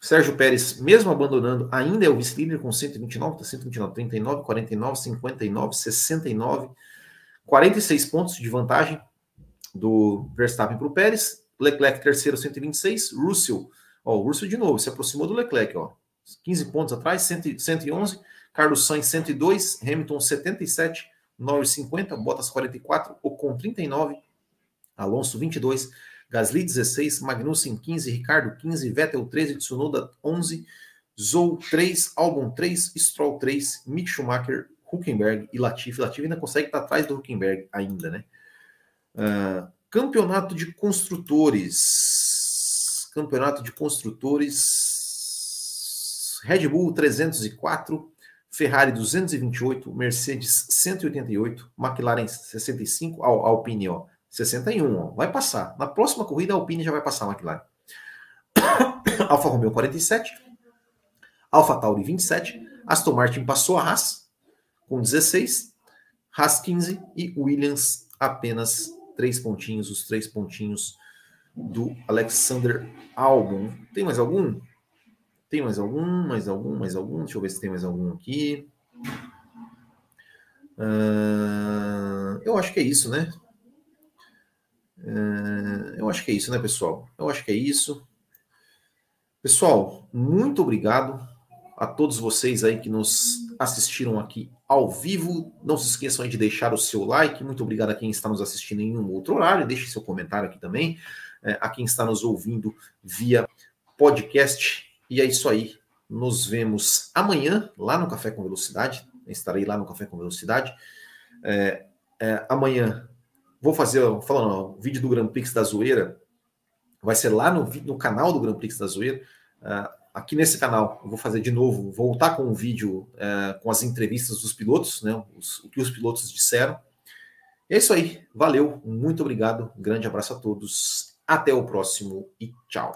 Sérgio Pérez, mesmo abandonando, ainda é o vice-líder com 129, 129, 39, 49, 59, 69, 46 pontos de vantagem do Verstappen para o Pérez. Leclerc, terceiro, 126. Russell, ó, o Russell de novo, se aproximou do Leclerc, ó. 15 pontos atrás, 111. Carlos Sainz, 102. Hamilton, 77. Norris, 50. Bottas, 44. Ocon, 39. Alonso, 22. Gasly 16, Magnussen 15, Ricardo 15, Vettel 13, Tsunoda 11, Zou 3, Albon 3, Stroll 3, Mick Schumacher, Huckenberg e Latifi. Latifi ainda consegue estar atrás do Huckenberg ainda, né? Uh, campeonato de construtores. Campeonato de construtores. Red Bull 304, Ferrari 228, Mercedes 188, McLaren 65, Alpine ó, 61, ó, vai passar. Na próxima corrida, a Alpine já vai passar a McLaren. Alfa Romeo 47, Alfa Tauri 27, Aston Martin passou a Haas com 16, Haas 15 e Williams apenas três pontinhos, os três pontinhos do Alexander Albon. Tem mais algum? Tem mais algum? Mais algum? Mais algum? Deixa eu ver se tem mais algum aqui. Uh, eu acho que é isso, né? É, eu acho que é isso, né, pessoal? Eu acho que é isso. Pessoal, muito obrigado a todos vocês aí que nos assistiram aqui ao vivo. Não se esqueçam de deixar o seu like. Muito obrigado a quem está nos assistindo em um outro horário. Deixe seu comentário aqui também. É, a quem está nos ouvindo via podcast. E é isso aí. Nos vemos amanhã lá no Café com Velocidade. estarei lá no Café com Velocidade. É, é, amanhã Vou fazer, falando, o vídeo do Grand Prix da Zoeira vai ser lá no, no canal do Grand Prix da Zoeira. Uh, aqui nesse canal, eu vou fazer de novo, voltar com um vídeo uh, com as entrevistas dos pilotos, né, os, o que os pilotos disseram. É isso aí, valeu, muito obrigado, grande abraço a todos, até o próximo e tchau.